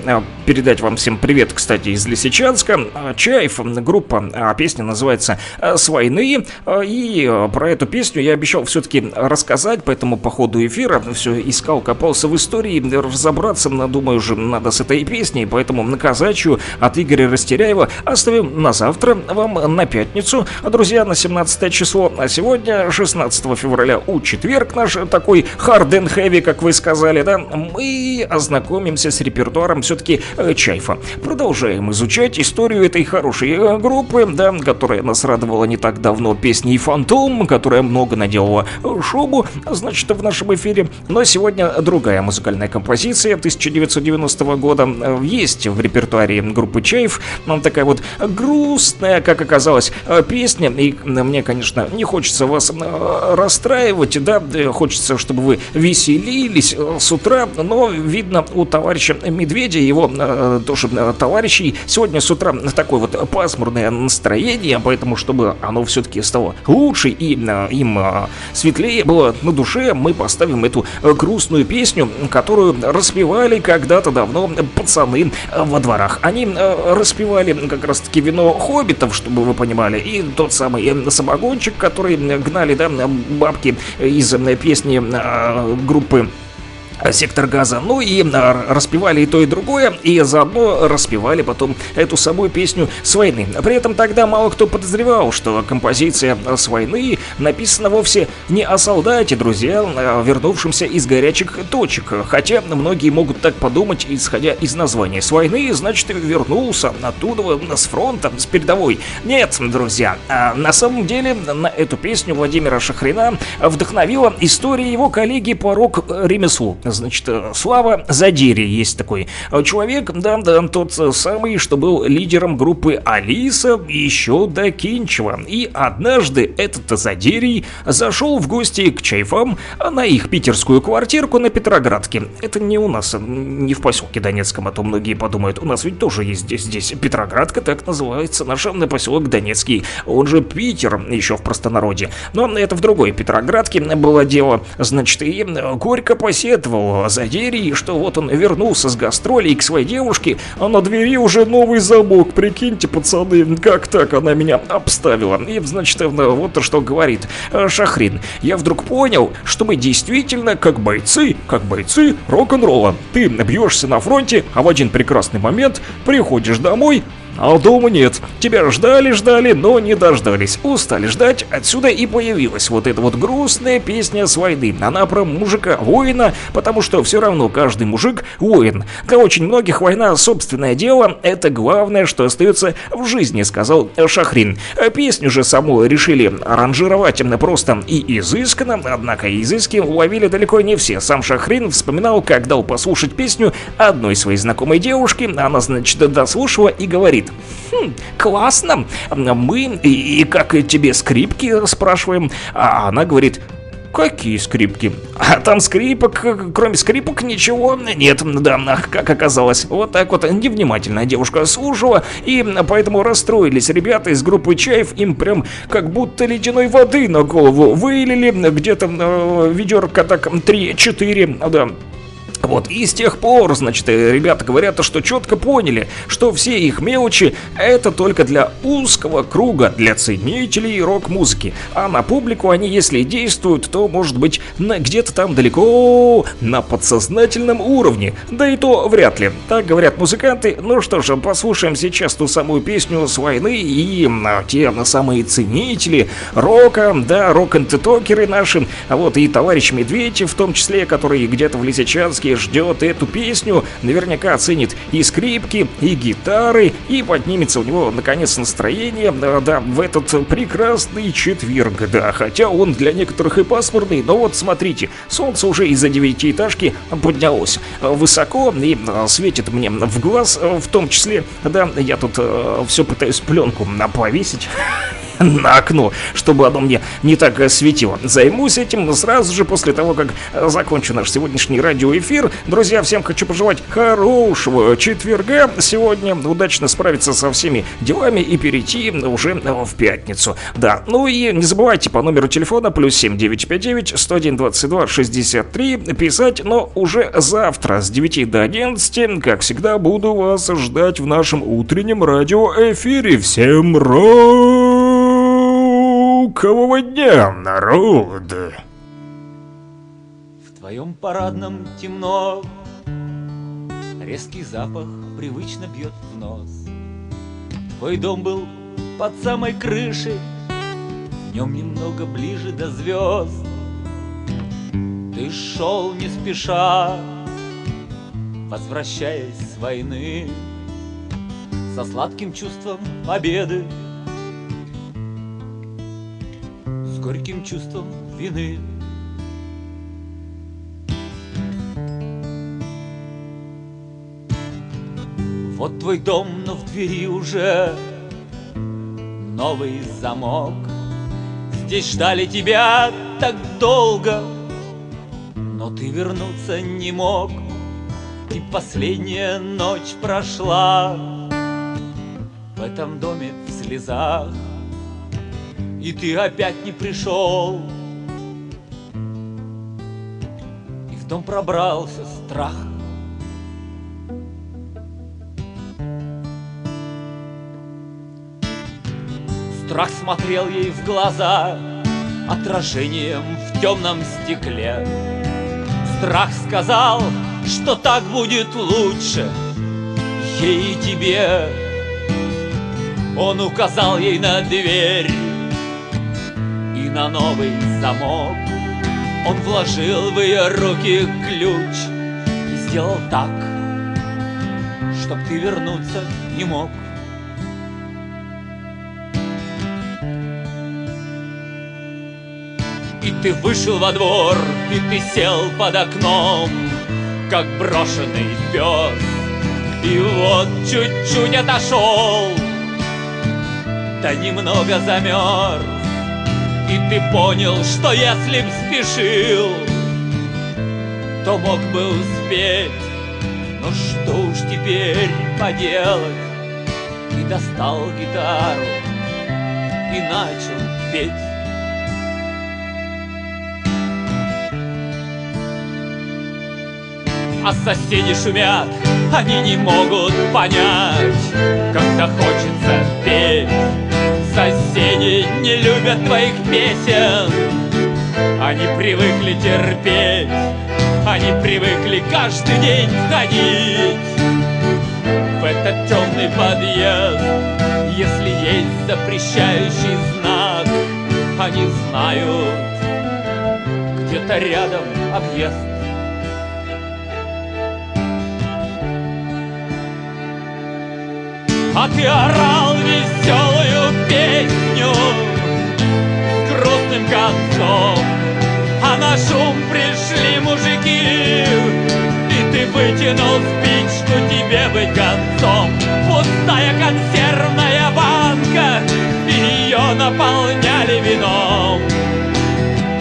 передать вам всем привет, кстати, из Лисичанска, Чаев, группа, песня называется «С войны», и про эту песню я обещал все-таки рассказать, поэтому по ходу эфира все искал, копался в истории, разобраться, думаю, уже надо с этой песней, поэтому на казачью от Игоря Растеряева оставим на завтра, вам на пятницу, а, друзья, на 17 число, а сегодня, 16 февраля, у четверг наш такой hard and heavy, как вы сказали, да, мы ознакомимся с репертуаром все-таки Чайфа. Продолжаем изучать историю этой хорошей э, группы, да, которая нас радовала не так давно. Песней «Фантом», которая много наделала э, шубу, значит, в нашем эфире. Но сегодня другая музыкальная композиция 1990 года э, есть в репертуаре группы Чайф. Нам такая вот грустная, как оказалось, э, песня. И мне, конечно, не хочется вас э, расстраивать, да, хочется, чтобы вы веселились с утра, но видно у товарища Медведя, его тоже товарищей, сегодня с утра такое вот пасмурное настроение, поэтому, чтобы оно все-таки стало лучше и им светлее было на душе, мы поставим эту э, грустную песню, которую распевали когда-то давно пацаны э, во дворах. Они э, распевали как раз-таки вино хоббитов, чтобы вы понимали, и тот самый самогончик, который гнали, да, бабки из песни группы сектор газа. Ну и а, распевали и то, и другое, и заодно распевали потом эту самую песню с войны. При этом тогда мало кто подозревал, что композиция с войны написана вовсе не о солдате, друзья, а вернувшемся из горячих точек. Хотя многие могут так подумать, исходя из названия. С войны, значит, вернулся оттуда, с фронта, с передовой. Нет, друзья, а на самом деле на эту песню Владимира Шахрина вдохновила история его коллеги по рок-ремеслу. Значит, э, Слава Задири есть такой э, человек, да, да, тот самый, что был лидером группы Алиса еще до Кинчева. И однажды этот Задирий зашел в гости к Чайфам на их питерскую квартирку на Петроградке. Это не у нас, не в поселке Донецком, а то многие подумают, у нас ведь тоже есть здесь, здесь Петроградка, так называется наш поселок Донецкий, он же Питер, еще в простонародье. Но это в другой Петроградке было дело, значит, и горько посетовал Задерий, что вот он вернулся с гастролей к своей девушке, а на двери уже новый замок, прикиньте, пацаны, как так она меня обставила. И, значит, вот что говорит э, Шахрин. Я вдруг понял, что мы действительно как бойцы, как бойцы рок-н-ролла. Ты бьешься на фронте, а в один прекрасный момент приходишь домой, а дома нет. Тебя ждали-ждали, но не дождались. Устали ждать, отсюда и появилась вот эта вот грустная песня с войны. Она про мужика, воина, потому что все равно каждый мужик воин. Для очень многих война собственное дело, это главное, что остается в жизни, сказал Шахрин. Песню же саму решили аранжировать просто и изысканно, однако изыски уловили далеко не все. Сам Шахрин вспоминал, как дал послушать песню одной своей знакомой девушке, она, значит, дослушала и говорит, Хм, классно. Мы и, и как тебе скрипки спрашиваем, а она говорит, Какие скрипки? А там скрипок, кроме скрипок, ничего нет, да, как оказалось. Вот так вот невнимательная девушка слушала, и поэтому расстроились ребята из группы Чаев, им прям как будто ледяной воды на голову вылили, где-то э, ведерко так 3-4, да, Вот, и с тех пор, значит, э, ребята говорят, что четко поняли, что все их мелочи это только для узкого круга, для ценителей рок-музыки. А на публику они, если действуют, то, может быть, на где-то там далеко на подсознательном уровне. Да и то вряд ли. Так говорят музыканты. Ну что ж, послушаем сейчас ту самую песню с войны и м, те самые ценители рока, да, рок-антитокеры наши, а вот и товарищ Медведь в том числе, который где-то в Лисичанске ждет эту песню, наверняка оценит и скрипки, и гитары, и поднимется у него наконец настроение, да, в этот прекрасный четверг, да, хотя он для некоторых и пасмурный, но вот смотрите, солнце уже из-за девятиэтажки поднялось высоко и а, светит мне в глаз, а, в том числе, да, я тут все пытаюсь пленку а, повесить на окно, чтобы оно мне не так э, светило. Займусь этим сразу же после того, как э, закончу наш сегодняшний радиоэфир. Друзья, всем хочу пожелать хорошего четверга. Сегодня удачно справиться со всеми делами и перейти уже э, в пятницу. Да, ну и не забывайте по номеру телефона плюс 7959 101 22 63 писать, но уже завтра с 9 до 11, как всегда, буду вас ждать в нашем утреннем радиоэфире. Всем рокового дня, народ!
В твоем парадном темно. Резкий запах привычно бьет в нос. Твой дом был под самой крышей В нем немного ближе до звезд. Ты шел не спеша Возвращаясь с войны Со сладким чувством победы горьким чувством вины Вот твой дом, но в двери уже новый замок. Здесь ждали тебя так долго, но ты вернуться не мог. И последняя ночь прошла в этом доме в слезах, и ты опять не пришел. И в дом пробрался страх. Страх смотрел ей в глаза Отражением в темном стекле Страх сказал, что так будет лучше Ей и тебе Он указал ей на дверь на новый замок Он вложил в ее руки ключ И сделал так, чтоб ты вернуться не мог И ты вышел во двор, и ты сел под окном, Как брошенный пес. И вот чуть-чуть отошел, Да немного замерз. И ты понял, что если б спешил, То мог бы успеть. Но что уж теперь поделать? И достал гитару и начал петь. а соседи шумят, они не могут понять, когда хочется петь. Соседи не любят твоих песен, они привыкли терпеть, они привыкли каждый день входить в этот темный подъезд. Если есть запрещающий знак, они знают, где-то рядом объезд. А ты орал грустным концом, А на шум пришли мужики, и ты вытянул спичку тебе быть концом. Пустая консервная банка, и ее наполняли вином.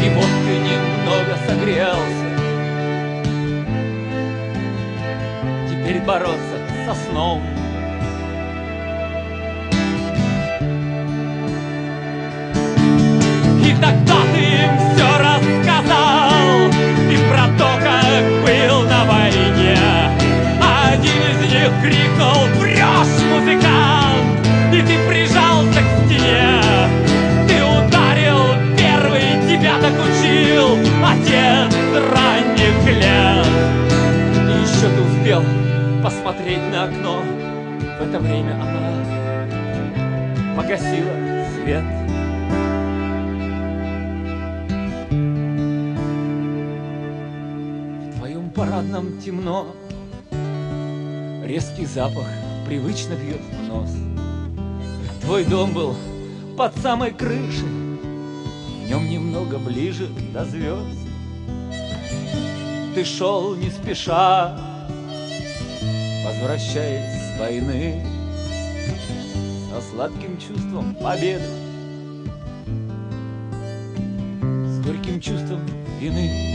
И вот ты немного согрелся, теперь бороться со сном. Тогда ты им все рассказал И про то, как был на войне И крикнул «Врешь, музыкант!» И ты прижался к стене. Ты ударил первый, тебя так учил Отец ранних лет. И еще ты успел посмотреть на окно. В это время она погасила свет парадном темно. Резкий запах привычно бьет в нос. Твой дом был под самой крышей. В нем немного ближе до звезд. Ты шел не спеша Возвращаясь с войны. Со сладким чувством победы. С горьким чувством вины